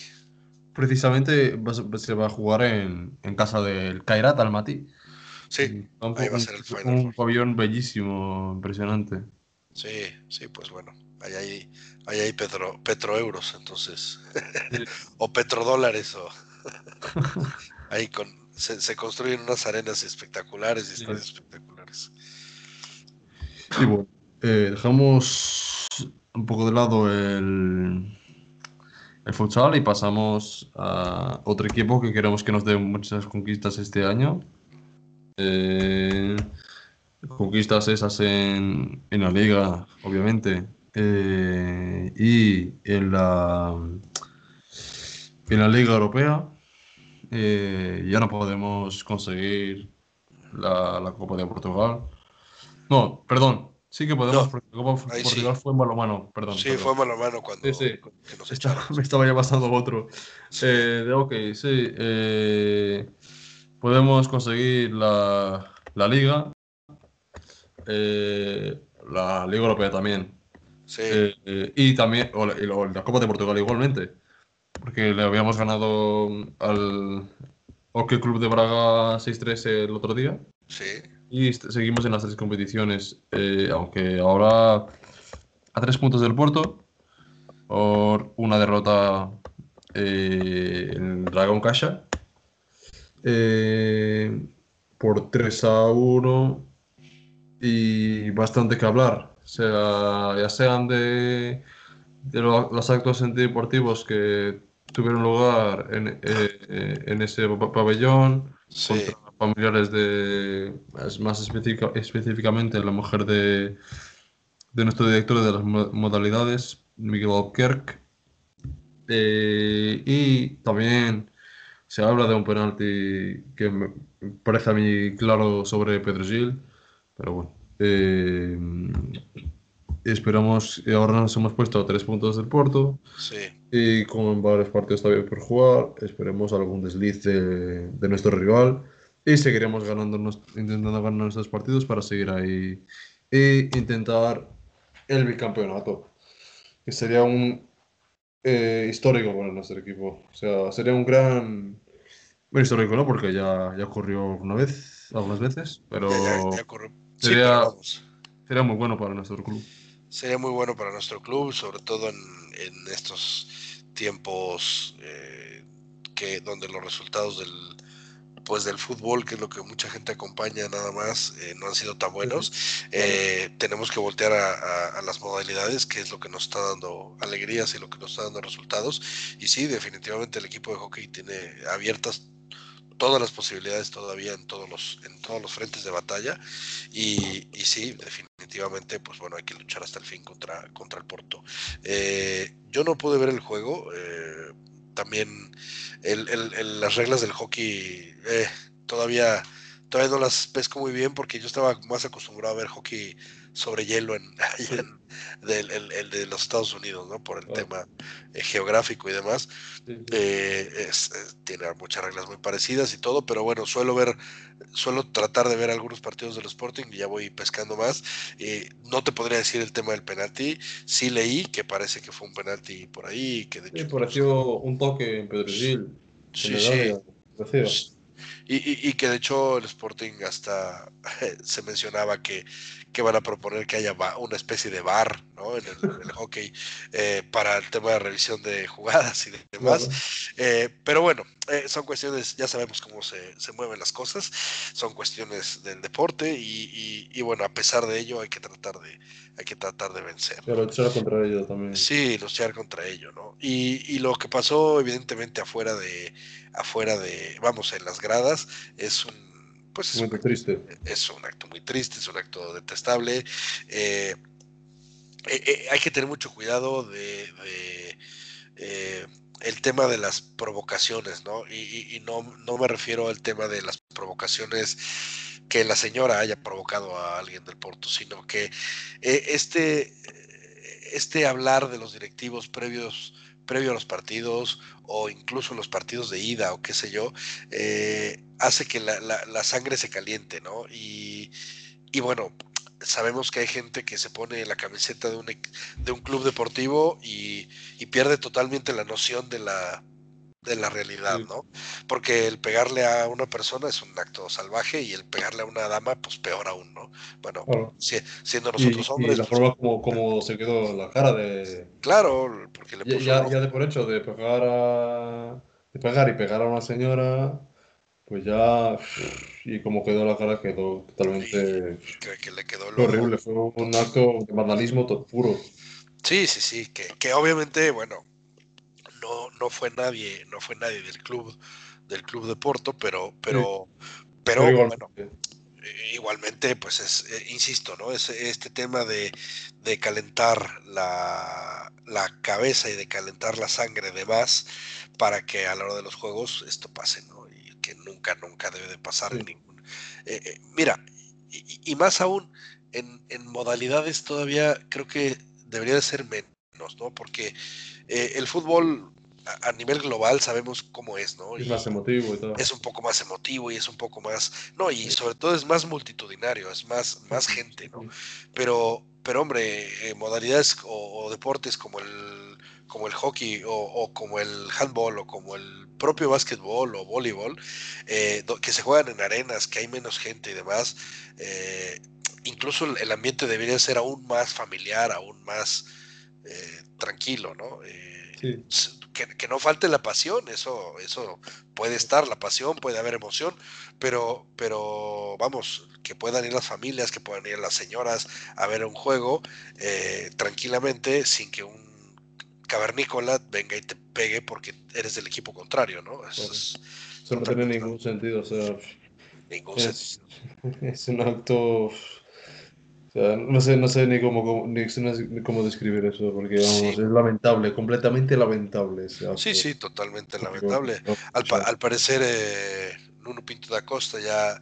Precisamente se va a jugar en, en casa del Kairat Almaty. Sí, ahí va a ser el final. Un pabellón bellísimo, impresionante. Sí, sí, pues bueno, ahí hay, ahí hay petro, petroeuros, entonces, o petrodólares, o ahí con, se, construyen unas arenas espectaculares y estadios espectaculares. Y bueno, eh, dejamos un poco de lado el, el futsal y pasamos a otro equipo que queremos que nos dé muchas conquistas este año. Eh, conquistas esas en, en la liga, obviamente, eh, y en la, en la liga europea eh, ya no podemos conseguir la, la, Copa de Portugal. No, perdón, sí que podemos, porque la Copa de Portugal fue en balomano, perdón. Sí, fue en balomano cuando, sí, sí. me estaba ya pasando otro. Eh, de, ok, sí. podemos conseguir la, la liga eh, la Liga Europea también. Sí. Eh, y también o la, Copa de Portugal igualmente. Porque le habíamos ganado al Hockey Club de Braga 6-3 el otro día. Sí. Y seguimos en las tres competiciones. Eh, aunque ahora a tres puntos del Porto. Por una derrota en Dragón Caixa. por 3 a 1 y bastante que hablar. Sea, ya sean de, de los actos antideportivos que tuvieron lugar en, eh, en ese pabellón, contra familiares de, más específicamente la mujer de, de nuestro director de las modalidades, Miguel Albuquerque. Eh, y también se habla de un penalti que me parece a mí claro sobre Pedro Gil pero bueno. Eh, esperamos, ahora nos hemos puesto a tres puntos del Porto. Sí. Y con varios partidos todavía por jugar, esperemos algún desliz de, nuestro rival. Y seguiremos ganando, intentando ganar nuestros partidos para seguir ahí e intentar el bicampeonato, que sería un eh, histórico para nuestro equipo. O sea, sería un gran. Bueno, histórico, ¿no? Porque ya, ya ocurrió una vez, algunas veces, pero. Sería, sería muy bueno para nuestro club. Sería muy bueno para nuestro club, sobre todo en, en estos tiempos eh, que donde los resultados del pues del fútbol, que es lo que mucha gente acompaña nada más, eh, no han sido tan buenos. Eh, tenemos que voltear a, a, las modalidades, que es lo que nos está dando alegrías y lo que nos está dando resultados. Y sí, definitivamente el equipo de hockey tiene abiertas todas las posibilidades todavía en todos los, en todos los frentes de batalla. Y, y sí, definitivamente, pues bueno, hay que luchar hasta el fin contra, contra el Porto. Eh, yo no pude ver el juego. Eh, también el, el, las reglas del hockey eh, todavía, todavía no las pesco muy bien porque yo estaba más acostumbrado a ver hockey sobre hielo en, el, de los Estados Unidos, ¿no? Por el tema eh, geográfico y demás. Eh, tiene muchas reglas muy parecidas y todo, pero bueno, suelo ver, suelo tratar de ver algunos partidos del Sporting y ya voy pescando más. Eh, no te podría decir el tema del penalti. Sí leí que parece que fue un penalti por ahí. Que de hecho, pareció un toque en Pedro Sí, sí. Y, y, que de hecho el Sporting hasta se mencionaba que, que van a proponer que haya una especie de bar ¿no? en, el, hockey eh, para el tema de revisión de jugadas y demás. Eh, pero bueno, eh, son cuestiones, ya sabemos cómo se, mueven las cosas, son cuestiones del deporte y, bueno, a pesar de ello hay que tratar de, hay que tratar de vencer. Pero luchar contra ello también. Sí, luchar contra ello, ¿no? Y, lo que pasó evidentemente afuera de, afuera de, vamos, en las gradas, es un, pues es, muy triste. es un acto muy triste, es un acto detestable. Eh, eh, hay que tener mucho cuidado de, el tema de las provocaciones, ¿no? Y, no, no, me refiero al tema de las provocaciones que la señora haya provocado a alguien del Porto, sino que eh, este, este hablar de los directivos previos previo a los partidos o incluso los partidos de ida o qué sé yo, eh, hace que la, la, sangre se caliente, ¿no? Y, y bueno, sabemos que hay gente que se pone la camiseta de un, de un club deportivo y, pierde totalmente la noción de la, de la realidad, ¿no? Porque el pegarle a una persona es un acto salvaje y el pegarle a una dama, pues peor aún, ¿no? Bueno, siendo nosotros hombres. Y la pues forma como, como, se quedó la cara de. Claro, porque le puso. Ya, ya de por hecho de pegar a. de pegar y pegar a una señora pues ya, y como quedó la cara, quedó totalmente que le quedó horrible. Fue un acto de vandalismo puro. Sí, sí, sí, que, que obviamente, bueno, no, no fue nadie, no fue nadie del club, del club de Porto, pero, pero, pero, bueno, igualmente, pues es, eh, insisto, ¿no? Es este tema de, de calentar la, la, cabeza y de calentar la sangre de más para que a la hora de los juegos esto pase, ¿no? Que nunca, nunca debe de pasar en ningún. Eh, eh, mira, y, más aún, en, modalidades todavía creo que debería de ser menos, ¿no? Porque eh, el fútbol a, nivel global sabemos cómo es, ¿no? Es más emotivo y todo. Es un poco más emotivo y es un poco más, no, y sobre todo es más multitudinario, es más, más gente, ¿no? Pero, pero hombre, modalidades o, deportes como el como el hockey o, como el handball o como el propio básquetbol o voleibol, eh, que se juegan en arenas, que hay menos gente y demás, eh, incluso el, ambiente debería ser aún más familiar, aún más eh, tranquilo, ¿no? Que, no falte la pasión, eso, eso puede estar, la pasión, puede haber emoción, pero, pero vamos, que puedan ir las familias, que puedan ir las señoras a ver un juego tranquilamente sin que un cavernícola venga y te pegue porque eres del equipo contrario, ¿no? Eso, no tiene ningún sentido, o sea. Ningún es, sentido. Es un acto. O sea, no sé, no sé ni cómo, ni, cómo describir eso, porque vamos, es lamentable, completamente lamentable. sí, sí, totalmente lamentable. Al, al parecer, eh, Nuno Pinto da Costa ya,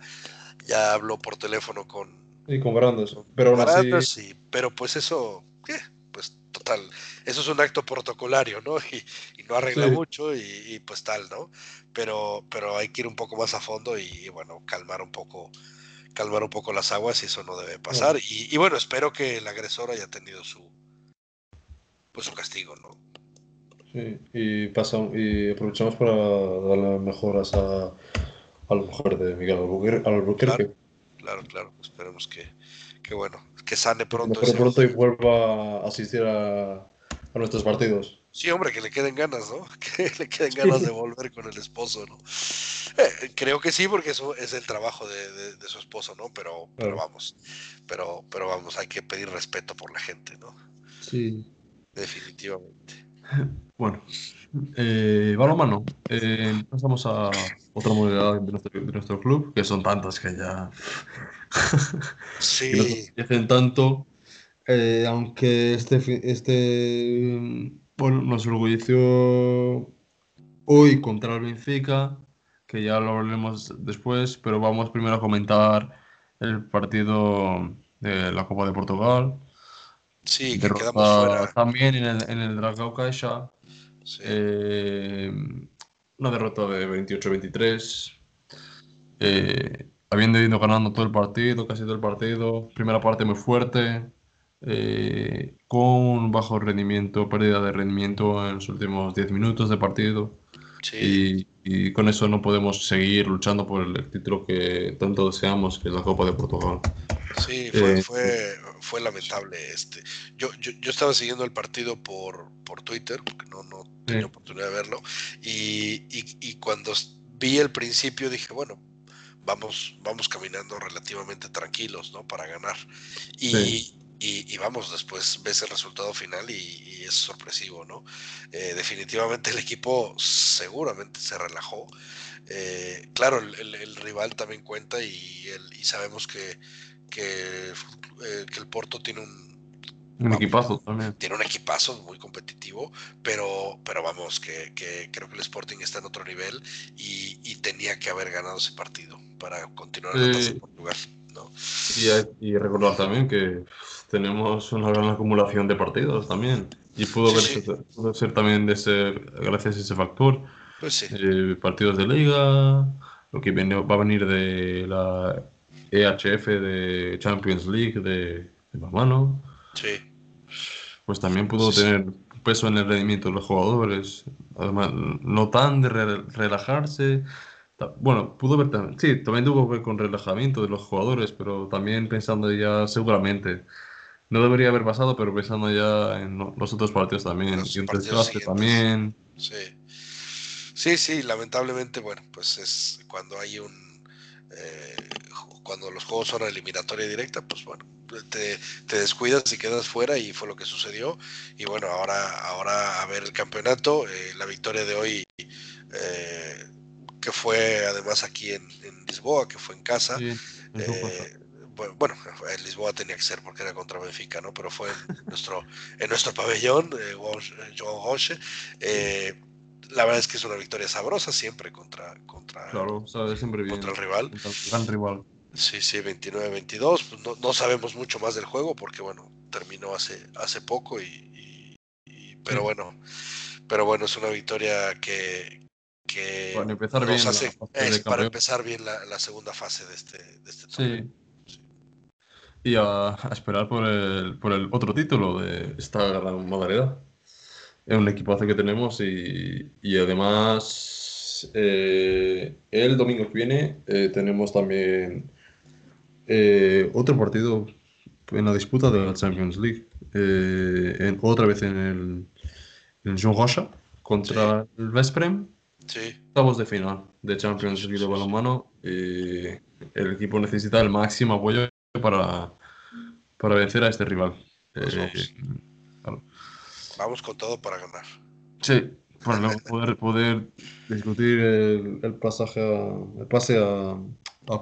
ya habló por teléfono con. Y con Brandos, pero aún sí, pero pues eso, total, eso es un acto protocolario, ¿no? Y, no arregla mucho y, pues tal, ¿no? Pero, pero hay que ir un poco más a fondo y, bueno, calmar un poco calmar un poco las aguas y eso no debe pasar. Y, bueno, espero que el agresor haya tenido su pues su castigo, ¿no? Sí, y, y aprovechamos para darle mejoras a, a la mujer de Miguel Albuquerque. Claro, claro, Esperemos que, que bueno, que sane pronto. Que pronto y vuelva a asistir a, a nuestros partidos. Sí, hombre, que le queden ganas, ¿no? Que le queden ganas de volver con el esposo, ¿no? Eh, creo que sí, porque eso es el trabajo de, su esposo, ¿no? Pero, pero vamos, pero, pero vamos, hay que pedir respeto por la gente, ¿no? Sí. Definitivamente. Bueno, eh, balonmano. Eh, pasamos a otra modalidad de nuestro, de nuestro, club, que son tantas que ya. Sí. que tanto. Eh, aunque este, este bueno, nos orgulleció hoy contra el Benfica, que ya lo hablaremos después, pero vamos primero a comentar el partido de la Copa de Portugal. Sí, que quedamos fuera. También en el, en el Dragao Caixa. Eh, una derrota de 28-23. Eh, habiendo ido ganando todo el partido, casi todo el partido. Primera parte muy fuerte. Eh, con bajo rendimiento, pérdida de rendimiento en los últimos 10 minutos de partido. Y, con eso no podemos seguir luchando por el título que tanto deseamos, que es la Copa de Portugal. Sí, fue, fue lamentable. Este, yo, yo, yo estaba siguiendo el partido por, por Twitter, porque no, no tenía oportunidad de verlo, y, y, cuando vi el principio dije, bueno, vamos, vamos caminando relativamente tranquilos, ¿no? Para ganar. Y, y, vamos, después ves el resultado final y, es sorpresivo, ¿no? Eh, definitivamente el equipo seguramente se relajó. Eh, claro, el, rival también cuenta y, el, y sabemos que, que, eh, que, el Porto tiene un... Un equipazo también. Tiene un equipazo muy competitivo, pero, pero vamos, que, que creo que el Sporting está en otro nivel y, y tenía que haber ganado ese partido para continuar en la Portugal. ¿no? Y, y recordar también que tenemos una gran acumulación de partidos también. Y pudo, ser también de ese, gracias a ese factor. Pues eh, partidos de liga, lo que viene, va a venir de la EHF, de Champions League, de, de mano. Sí. Pues también pudo tener peso en el rendimiento de los jugadores. Además, no tan de relajarse. Bueno, pudo ver también, sí, también tuvo que ver con relajamiento de los jugadores, pero también pensando ya seguramente no debería haber pasado, pero pensando ya en los otros partidos también. y en también. Sí. Sí, sí, lamentablemente, bueno, pues es cuando hay un. Eh, cuando los juegos son eliminatoria directa, pues bueno, te, descuidas y quedas fuera y fue lo que sucedió. Y bueno, ahora, ahora a ver el campeonato, eh, la victoria de hoy, eh, que fue además aquí en, Lisboa, que fue en casa bueno, en Lisboa tenía que ser porque era contra Benfica, ¿no? Pero fue en nuestro, en nuestro pabellón, eh, João Roche. Eh, la verdad es que es una victoria sabrosa siempre contra, contra, claro, siempre bien, contra el rival. gran rival. Sí, sí, 29-22. Pues no, no, sabemos mucho más del juego porque, bueno, terminó hace, hace poco y, pero bueno, pero bueno, es una victoria que, que para empezar bien hace, es para empezar bien la, la, segunda fase de este, de este torneo. Sí y a, esperar por el, por el otro título de esta gran modalidad. Es un equipazo que tenemos y, y además eh, el domingo que viene eh, tenemos también eh, otro partido en la disputa de la Champions League. En, otra vez en el, en Rocha contra el Vesprem. Sí. Estamos de final de Champions League de balonmano. el equipo necesita el máximo apoyo para, para vencer a este rival. Pues eh, vamos. con todo para ganar. Sí, para poder, poder discutir el, pasaje el pase a,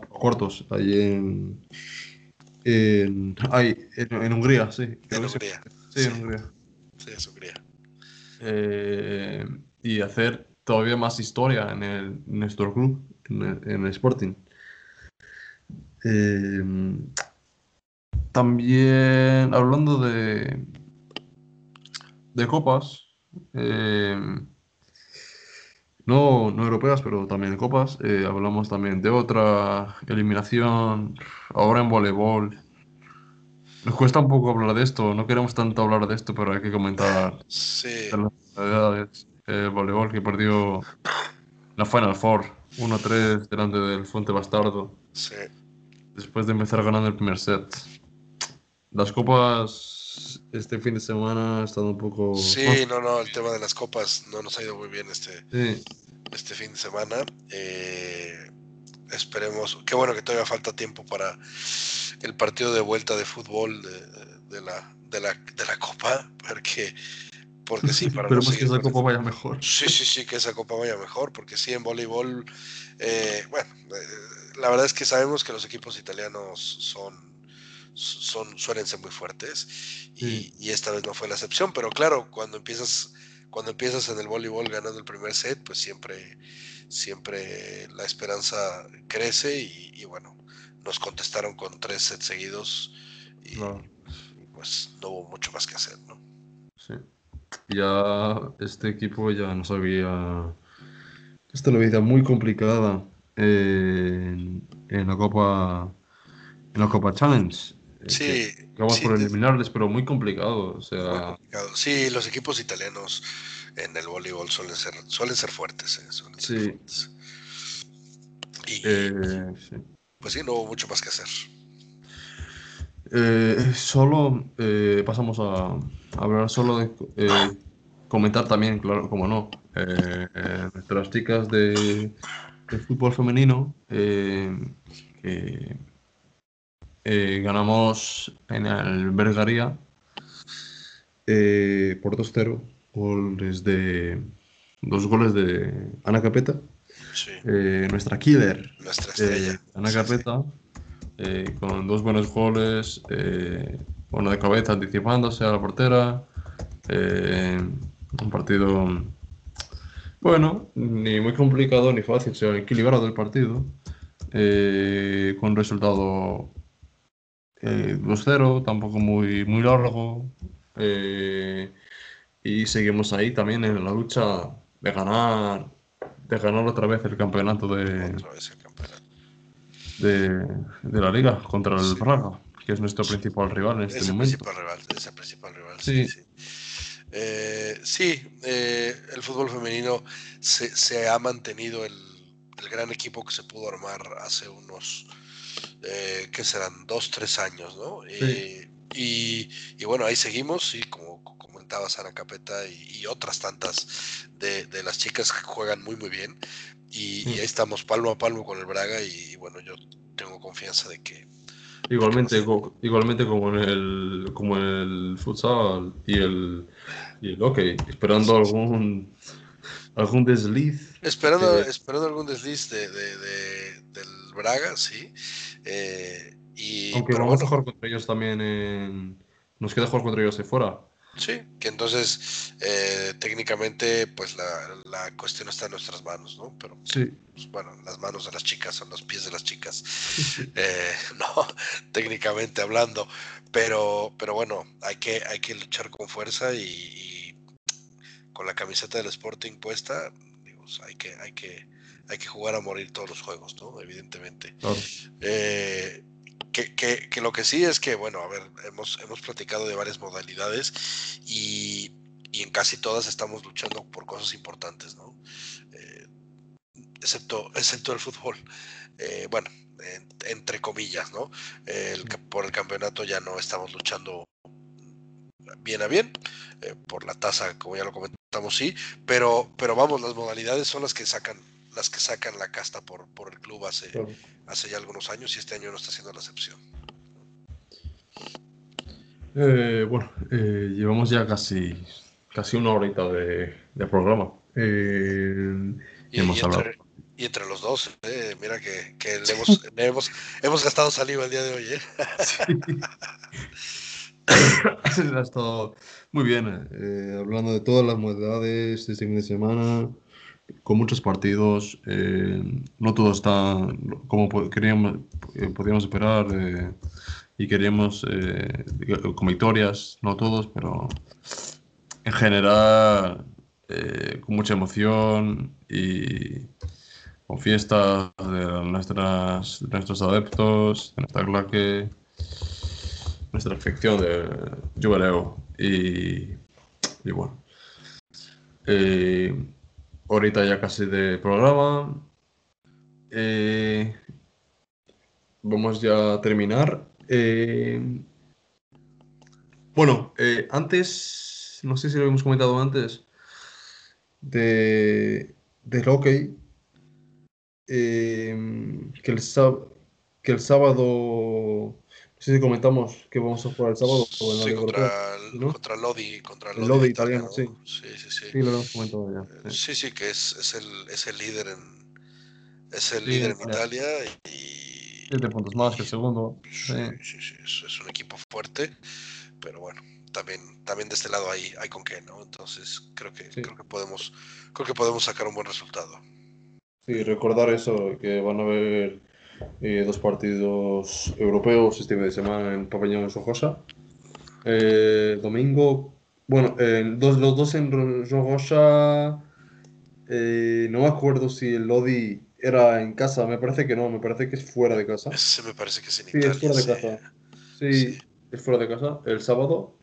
cortos ahí en, en, en, Hungría, sí. En Hungría. Sí, en Hungría. Sí, es Hungría. Eh, y hacer todavía más historia en, el, nuestro club, en el, Sporting. Eh, también hablando de, de copas, eh, no, no europeas, pero también de copas, eh, hablamos también de otra eliminación, ahora en voleibol. Nos cuesta un poco hablar de esto, no queremos tanto hablar de esto, pero hay que comentar sí. las El voleibol que perdió la Final Four 1-3 delante del Fuente Bastardo. Sí. Después de empezar ganando el primer set. Las copas este fin de semana ha estado un poco... Sí, no, no, el tema de las copas no nos ha ido muy bien este, este fin de semana. Eh, esperemos, qué bueno que todavía falta tiempo para el partido de vuelta de fútbol de, la, de, la, de la copa, porque porque sí, para Esperemos que esa copa vaya mejor. Sí, sí, sí, que esa copa vaya mejor, porque sí, en voleibol, eh, bueno, eh, la verdad es que sabemos que los equipos italianos son son, suelen ser muy fuertes y, esta vez no fue la excepción, pero claro, cuando empiezas, cuando empiezas en el voleibol ganando el primer set, pues siempre, siempre la esperanza crece y, bueno, nos contestaron con tres sets seguidos y, pues no hubo mucho más que hacer, ¿no? Sí. Ya este equipo ya no sabía. Esta la vida muy complicada en, en la Copa en la Copa Challenge. Sí. Vamos por eliminarles, pero muy complicado. O sea... Sí, los equipos italianos en el voleibol suelen ser, suelen ser fuertes. Eh, sí. Y, eh, Pues sí, no hubo mucho más que hacer. eh, solo eh, pasamos a, hablar solo de eh, comentar también, claro, como no, nuestras chicas de, fútbol femenino que ganamos en el Bergaría por 2-0, goles de dos goles de Ana Capeta, nuestra killer, nuestra estrella, Ana Capeta. Eh, con dos buenos goles, eh, uno de cabeza anticipándose a la portera. Eh, un partido, bueno, ni muy complicado ni fácil, se ha equilibrado el partido. con un resultado 2-0, tampoco muy, muy largo. y seguimos ahí también en la lucha de ganar, de ganar otra vez el campeonato de, de, la liga contra el Braga, que es nuestro principal rival en este es momento. Principal rival, es el principal rival, sí. Sí, eh, eh, el fútbol femenino se, ha mantenido el, gran equipo que se pudo armar hace unos, eh, ¿qué serán? Dos, tres años, ¿no? Eh, y, y, bueno, ahí seguimos, y como comentaba Sara Capeta y, otras tantas de, de, las chicas que juegan muy, muy bien. Y, ahí estamos palmo a palmo con el Braga y bueno, yo tengo confianza de que... Igualmente, igualmente como en el como en el futsal y el, y el hockey, esperando algún algún desliz. Esperando, esperando algún desliz de, de, del Braga, sí. Eh, y, Aunque vamos a jugar contra ellos también en... Nos queda jugar contra ellos de fuera. Sí, que entonces eh, técnicamente pues la, cuestión está en nuestras manos, ¿no? Pero sí. Pues, bueno, las manos de las chicas son los pies de las chicas, eh, no, técnicamente hablando, pero, pero bueno, hay que, hay que luchar con fuerza y, con la camiseta del Sporting puesta, digo, hay que, hay que, hay que jugar a morir todos los juegos, ¿no? Evidentemente. Eh, que, lo que sí es que, bueno, a ver, hemos, hemos platicado de varias modalidades y, en casi todas estamos luchando por cosas importantes, ¿no? Eh, excepto, excepto el fútbol. Eh, bueno, entre comillas, ¿no? por el campeonato ya no estamos luchando bien a bien, eh, por la tasa, como ya lo comentamos, sí, pero, pero vamos, las modalidades son las que sacan las que sacan la casta por, por el club hace, hace ya algunos años y este año no está siendo la excepción. Eh, bueno, eh, llevamos ya casi, casi una horita de, programa. Eh, y, hemos entre, y, entre, los dos, mira que, que hemos, hemos, hemos, gastado saliva el día de hoy. ha estado muy bien, hablando de todas las modalidades de este fin de semana con muchos partidos, eh, no todo está como queríamos, eh, podíamos esperar eh, y queríamos con victorias, no todos, pero en general con mucha emoción y con fiestas de, nuestras, nuestros adeptos, de nuestra claque, nuestra afección de jubileo y, y bueno ahorita ya casi de programa. Eh, vamos ya a terminar. Eh, bueno, eh, antes, no sé si lo hemos comentado antes, de, del hockey, que, el, que el sábado Sí, sí, comentamos que vamos a jugar el sábado. Sí, contra, el, contra Lodi. Contra el Lodi, italiano, sí. Sí, sí, sí. Sí, lo hemos comentado ya. Sí, sí, que es, es, el, es el líder en, es el líder en Italia y... Siete puntos más que el segundo. Sí, sí, sí, es, un equipo fuerte, pero bueno, también, también de este lado hay, hay con qué, ¿no? Entonces creo que, creo que podemos, creo que podemos sacar un buen resultado. Sí, recordar eso, que van a haber eh, dos partidos europeos este fin de semana en Pabellón Sojosa. Eh, domingo, bueno, dos, los dos en Sojosa, eh, no me acuerdo si el Lodi era en casa, me parece que no, me parece que es fuera de casa. Ese me parece que es en sí, es fuera de casa. Sí, es fuera de casa, el sábado,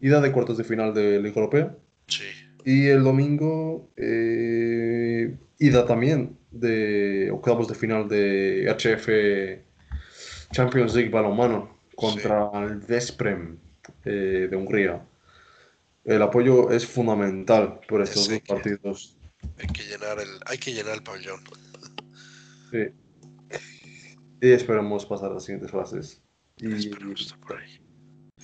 ida de cuartos de final de Liga Europea. Sí. Y el domingo, eh, ida también de octavos de final de HF Champions League balonmano, contra el Vesprem eh, de Hungría. El apoyo es fundamental por estos dos partidos. Hay que llenar el, hay que llenar el pabellón. Sí. Y esperamos pasar a las siguientes fases. Y, por ahí.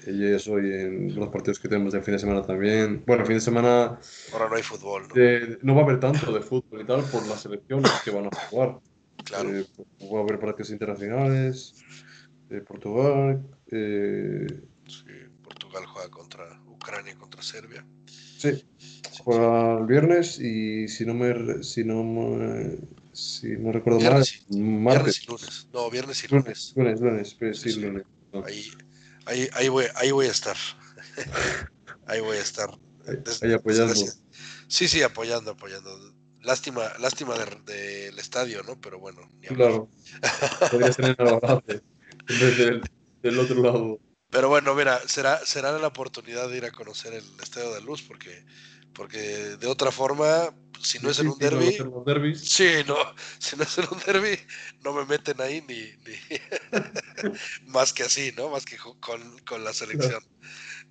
Y eso y en los partidos que tenemos de fin de semana también. Bueno, fin de semana. Ahora no hay fútbol. ¿no? no va a haber tanto de fútbol y tal por las selecciones que van a jugar. Claro. Eh, va a haber partidos internacionales. de Portugal. Eh... Sí, Portugal juega contra Ucrania contra Serbia. Sí. Juega el viernes y si no me. Si no me si no recuerdo viernes, mal, martes. Viernes y lunes. No, viernes y lunes. Lunes, lunes, lunes, sí, sí, lunes. Ahí, ahí, ahí, voy, ahí voy a estar. ahí voy a estar. ahí apoyando. Sí, sí, apoyando, apoyando. Lástima, lástima del de, estadio, ¿no? Pero bueno. claro. Podrías tener el en del, del otro lado. Pero bueno, mira, será, será la oportunidad de ir a conocer el Estadio de Luz, porque, porque de otra forma, si no es en un derby. sí, no, si no es en un derby, no me meten ahí ni, más que así, ¿no? Más que con, con la selección.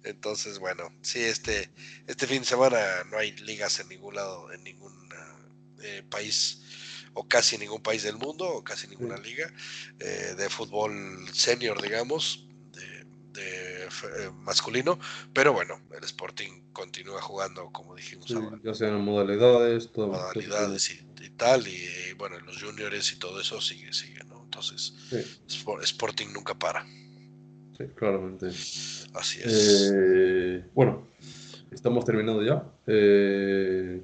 Entonces, bueno, sí, este, este fin de semana no hay ligas en ningún lado, en ningún eh, país o casi ningún país del mundo, o casi ninguna liga eh, de fútbol senior, digamos eh, masculino, pero bueno, el Sporting continúa jugando, como dijimos Ya sean modalidades, todo, modalidades y, tal, y, bueno, los juniors y todo eso sigue, sigue, ¿no? Entonces, Sporting nunca para. Sí, claramente. Así es. Eh, bueno, estamos terminando ya. Eh,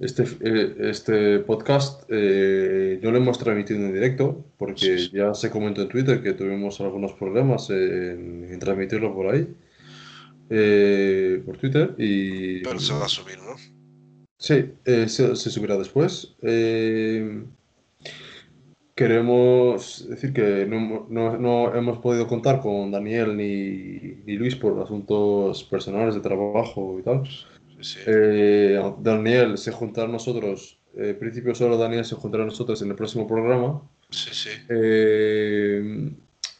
este, eh, este podcast eh, no lo hemos transmitido en directo porque ya se comentó en Twitter que tuvimos algunos problemas en, transmitirlo por ahí, eh, por Twitter. Y, Pero se va a subir, ¿no? Sí, se, subirá después. queremos decir que no, no, no, hemos podido contar con Daniel ni, ni Luis por asuntos personales de trabajo y tal. Eh, Daniel se juntará a nosotros, eh, principio solo Daniel se juntará a nosotros en el próximo programa. Sí, sí. Eh,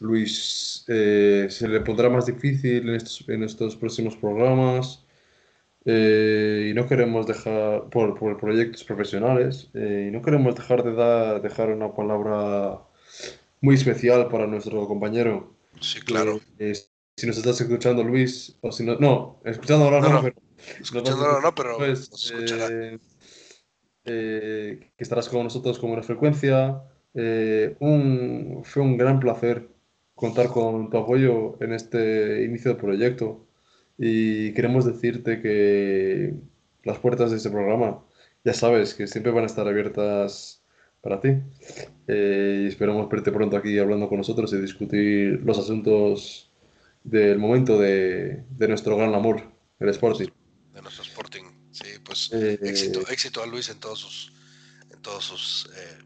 Luis se le pondrá más difícil en estos, próximos programas. y no queremos dejar, por, por proyectos profesionales, y no queremos dejar de dar, dejar una palabra muy especial para nuestro compañero. Sí, claro. si nos estás escuchando, Luis, o si no, no, escuchando ahora no, pero Escuchándolo no, pero pues, eh, eh, que estarás con nosotros con una frecuencia. Eh, un, fue un gran placer contar con tu apoyo en este inicio del proyecto y queremos decirte que las puertas de este programa, ya sabes, que siempre van a estar abiertas para ti. y esperamos verte pronto aquí hablando con nosotros y discutir los asuntos del momento de, de nuestro gran amor, el Sporting de nuestro Sporting. Sí, pues eh, éxito, éxito a Luis en todos sus, en todos sus, eh,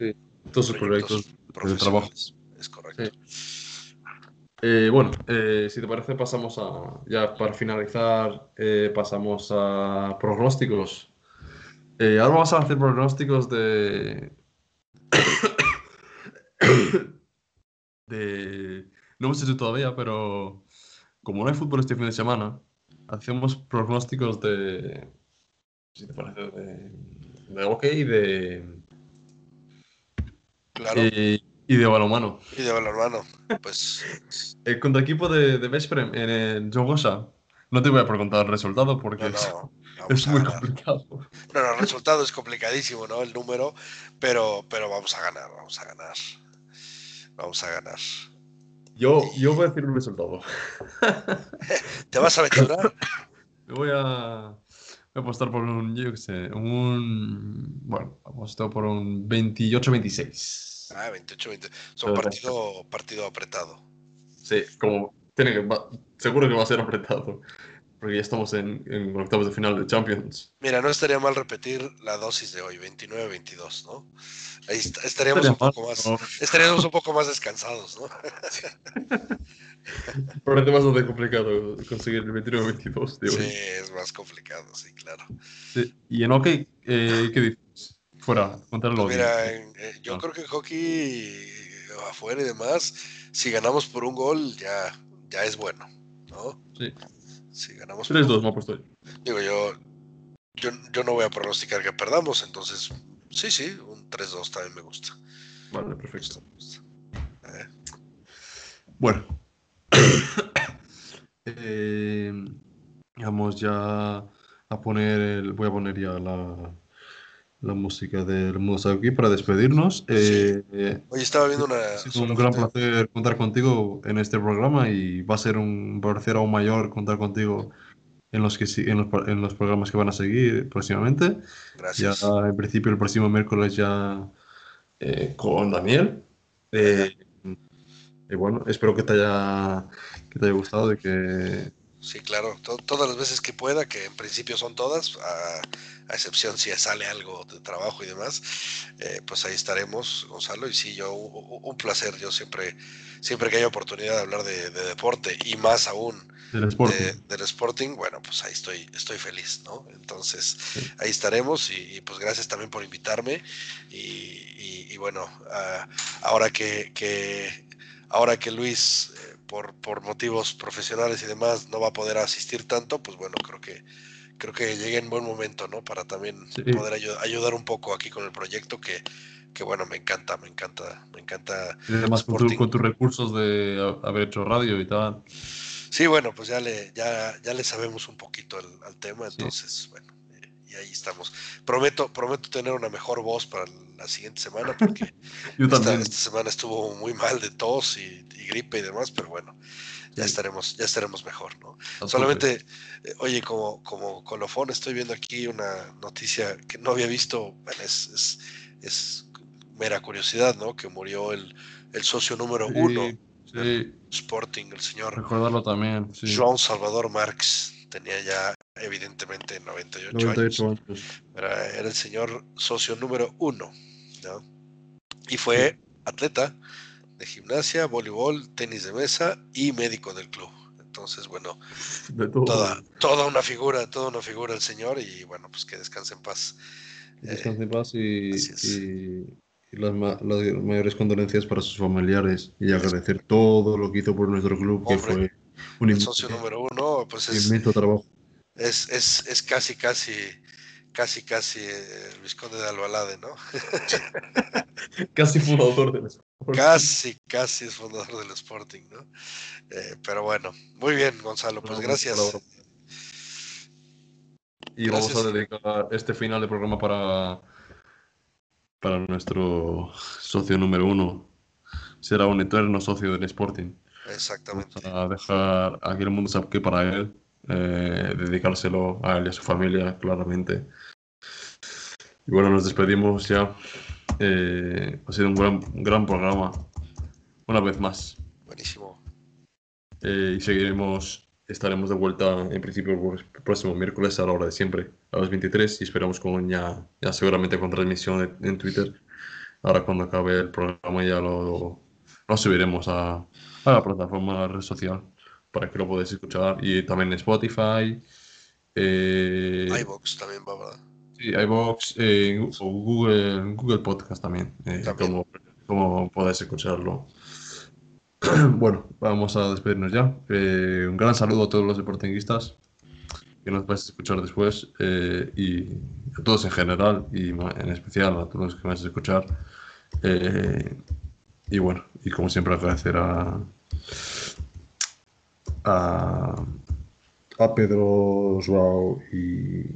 eh, todos sus proyectos, de trabajo. Es correcto. bueno, si te parece, pasamos a, ya para finalizar, pasamos a pronósticos. ahora vamos a hacer pronósticos de... de... No hemos hecho todavía, pero como no hay fútbol este fin de semana, hacemos pronósticos de. Si te parece, de, de hockey y de. Claro. Y, y de balonmano. Y de balonmano. Pues. el contra equipo de, de Vesprem en el Jogosa. No te voy a preguntar el resultado porque es, muy complicado. No, no, el resultado es complicadísimo, ¿no? El número, pero, pero vamos a ganar, vamos a ganar. Vamos a ganar. Yo, yo voy a decir un resultado. ¿Te vas a aventurar? Me voy a, voy a apostar por un, yo qué sé, un. Bueno, apuesto por un 28-26. Ah, 28-26. Es un partido, partido apretado. Sí, como. Tiene que, seguro que va a ser apretado. Porque ya estamos en, en octavos de final de Champions. Mira, no estaría mal repetir la dosis de hoy, 29-22, ¿no? Ahí estaríamos, un poco más, estaríamos un poco más descansados, ¿no? Pero es bastante complicado conseguir el 29-22. Sí, es más complicado, sí, claro. ¿Y en hockey eh, qué dices? Fuera, contarlo. Pues mira, eh, yo ah. creo que en hockey afuera y demás, si ganamos por un gol ya, ya es bueno, ¿no? Sí. Si ganamos 3-2 me ha puesto ahí. Digo, yo, yo, yo no voy a pronosticar que perdamos, entonces sí, sí, un 3-2 también me gusta. Vale, perfecto. Eh, Bueno. Eh, vamos ya a poner el, voy a poner ya la, la música del mundo aquí para despedirnos. Eh, eh, Oye, estaba viendo una... ha sido un gran placer contar contigo en este programa y va a ser un placer aún mayor contar contigo en los que en los, en los programas que van a seguir próximamente. Ya Gracias. en principio el próximo miércoles ya eh, con Daniel. Eh, y bueno, espero que te haya, que te haya gustado y que Sí, claro, to- todas las veces que pueda, que en principio son todas, a, a excepción si sale algo de trabajo y demás, eh, pues ahí estaremos, Gonzalo. Y sí, yo, un placer, yo siempre, siempre que haya oportunidad de hablar de, de deporte y más aún del Sporting. de- del Sporting, bueno, pues ahí estoy, estoy feliz, ¿no? Entonces, Sí. ahí estaremos y, y, pues gracias también por invitarme y, y- y bueno, ah, ahora que, que- ahora que Luis eh, por, por motivos profesionales y demás no va a poder asistir tanto, pues bueno, creo que creo que llegué en buen momento, ¿no? Para también Sí. poder ayu- ayudar un poco aquí con el proyecto que, que bueno, me encanta, me encanta, me encanta Y además con, tu- Sporting. con tus recursos de ha- haber hecho radio y tal. Sí, bueno, pues ya le, ya, ya le sabemos un poquito al, al tema, entonces, bueno, y ahí estamos. Prometo, prometo tener una mejor voz para la siguiente semana, porque Yo esta, semana estuvo muy mal de tos y, y gripe y demás, pero bueno, ya Sí. estaremos, ya estaremos mejor, ¿no? Solamente, eh, oye, como, como colofón, estoy viendo aquí una noticia que no había visto, bueno, es, es, es mera curiosidad, ¿no? Que murió el, el socio número Sí, uno Sí, Sporting, el señor recordarlo también. Sí. Joan Salvador Marx tenía ya evidentemente 98, 98 años. años. Era, era el señor socio número uno, ¿no? Y fue atleta de gimnasia, voleibol, tenis de mesa y médico del club. Entonces, bueno, toda, toda una figura, toda una figura el señor y bueno, pues que descanse en paz. Descanse en paz y, las, ma- las mayores condolencias para sus familiares y agradecer todo lo que hizo por nuestro club, que fue un El socio número uno, pues es, trabajo. Es, es, es casi, casi, casi, casi eh, el Visconde de Albalade, ¿no? Casi fundador del Sporting. Casi, casi es fundador del Sporting, ¿no? Eh, pero bueno, muy bien, Gonzalo, pues gracias. Y vamos a dedicar este final de programa para, para nuestro socio número uno. Será un eterno socio del Sporting. Exactamente. Vamos a dejar aquí el mundo sabe que para él, eh, dedicárselo a él y a su familia, claramente. Y bueno, nos despedimos ya. Eh, ha sido un gran, un gran programa, una vez más. Buenísimo. Eh, y seguiremos, estaremos de vuelta en principio el próximo miércoles a la hora de siempre, a las 23, y esperamos con ya, ya seguramente con transmisión en, Twitter. Ahora cuando acabe el programa ya lo, lo subiremos a, a la plataforma, a la red social, para que lo podáis escuchar. Y también Spotify, eh, iVox también va, ¿verdad? sí, iVoox, eh, o Google, Google Podcast también, eh, También. Como, como podáis escucharlo. Bueno, vamos a despedirnos ya. Eh, un gran saludo a todos los deportinguistas que nos vais a escuchar después eh, y a todos en general y en especial a todos los que vais a escuchar. Eh, y bueno, y como siempre agradecer a, a, a Pedro Joao y,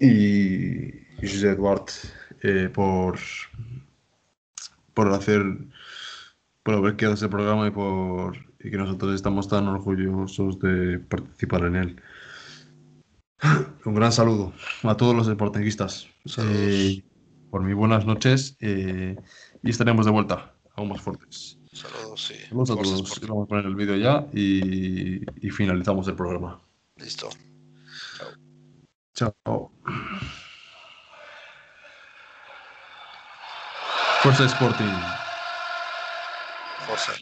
y, José Eduard eh, por, por hacer por haber creado este programa y por y que nosotros estamos tan orgullosos de participar en él. Un gran saludo a todos los deportistas. Saludos. Eh, por mi buenas noches eh, y estaremos de vuelta, aún más fuertes. Saludos, sí. Saludos a Forza todos. Vamos a poner el vídeo ya y, y finalizamos el programa. Listo. Chao. Fuerza Sporting. Forza.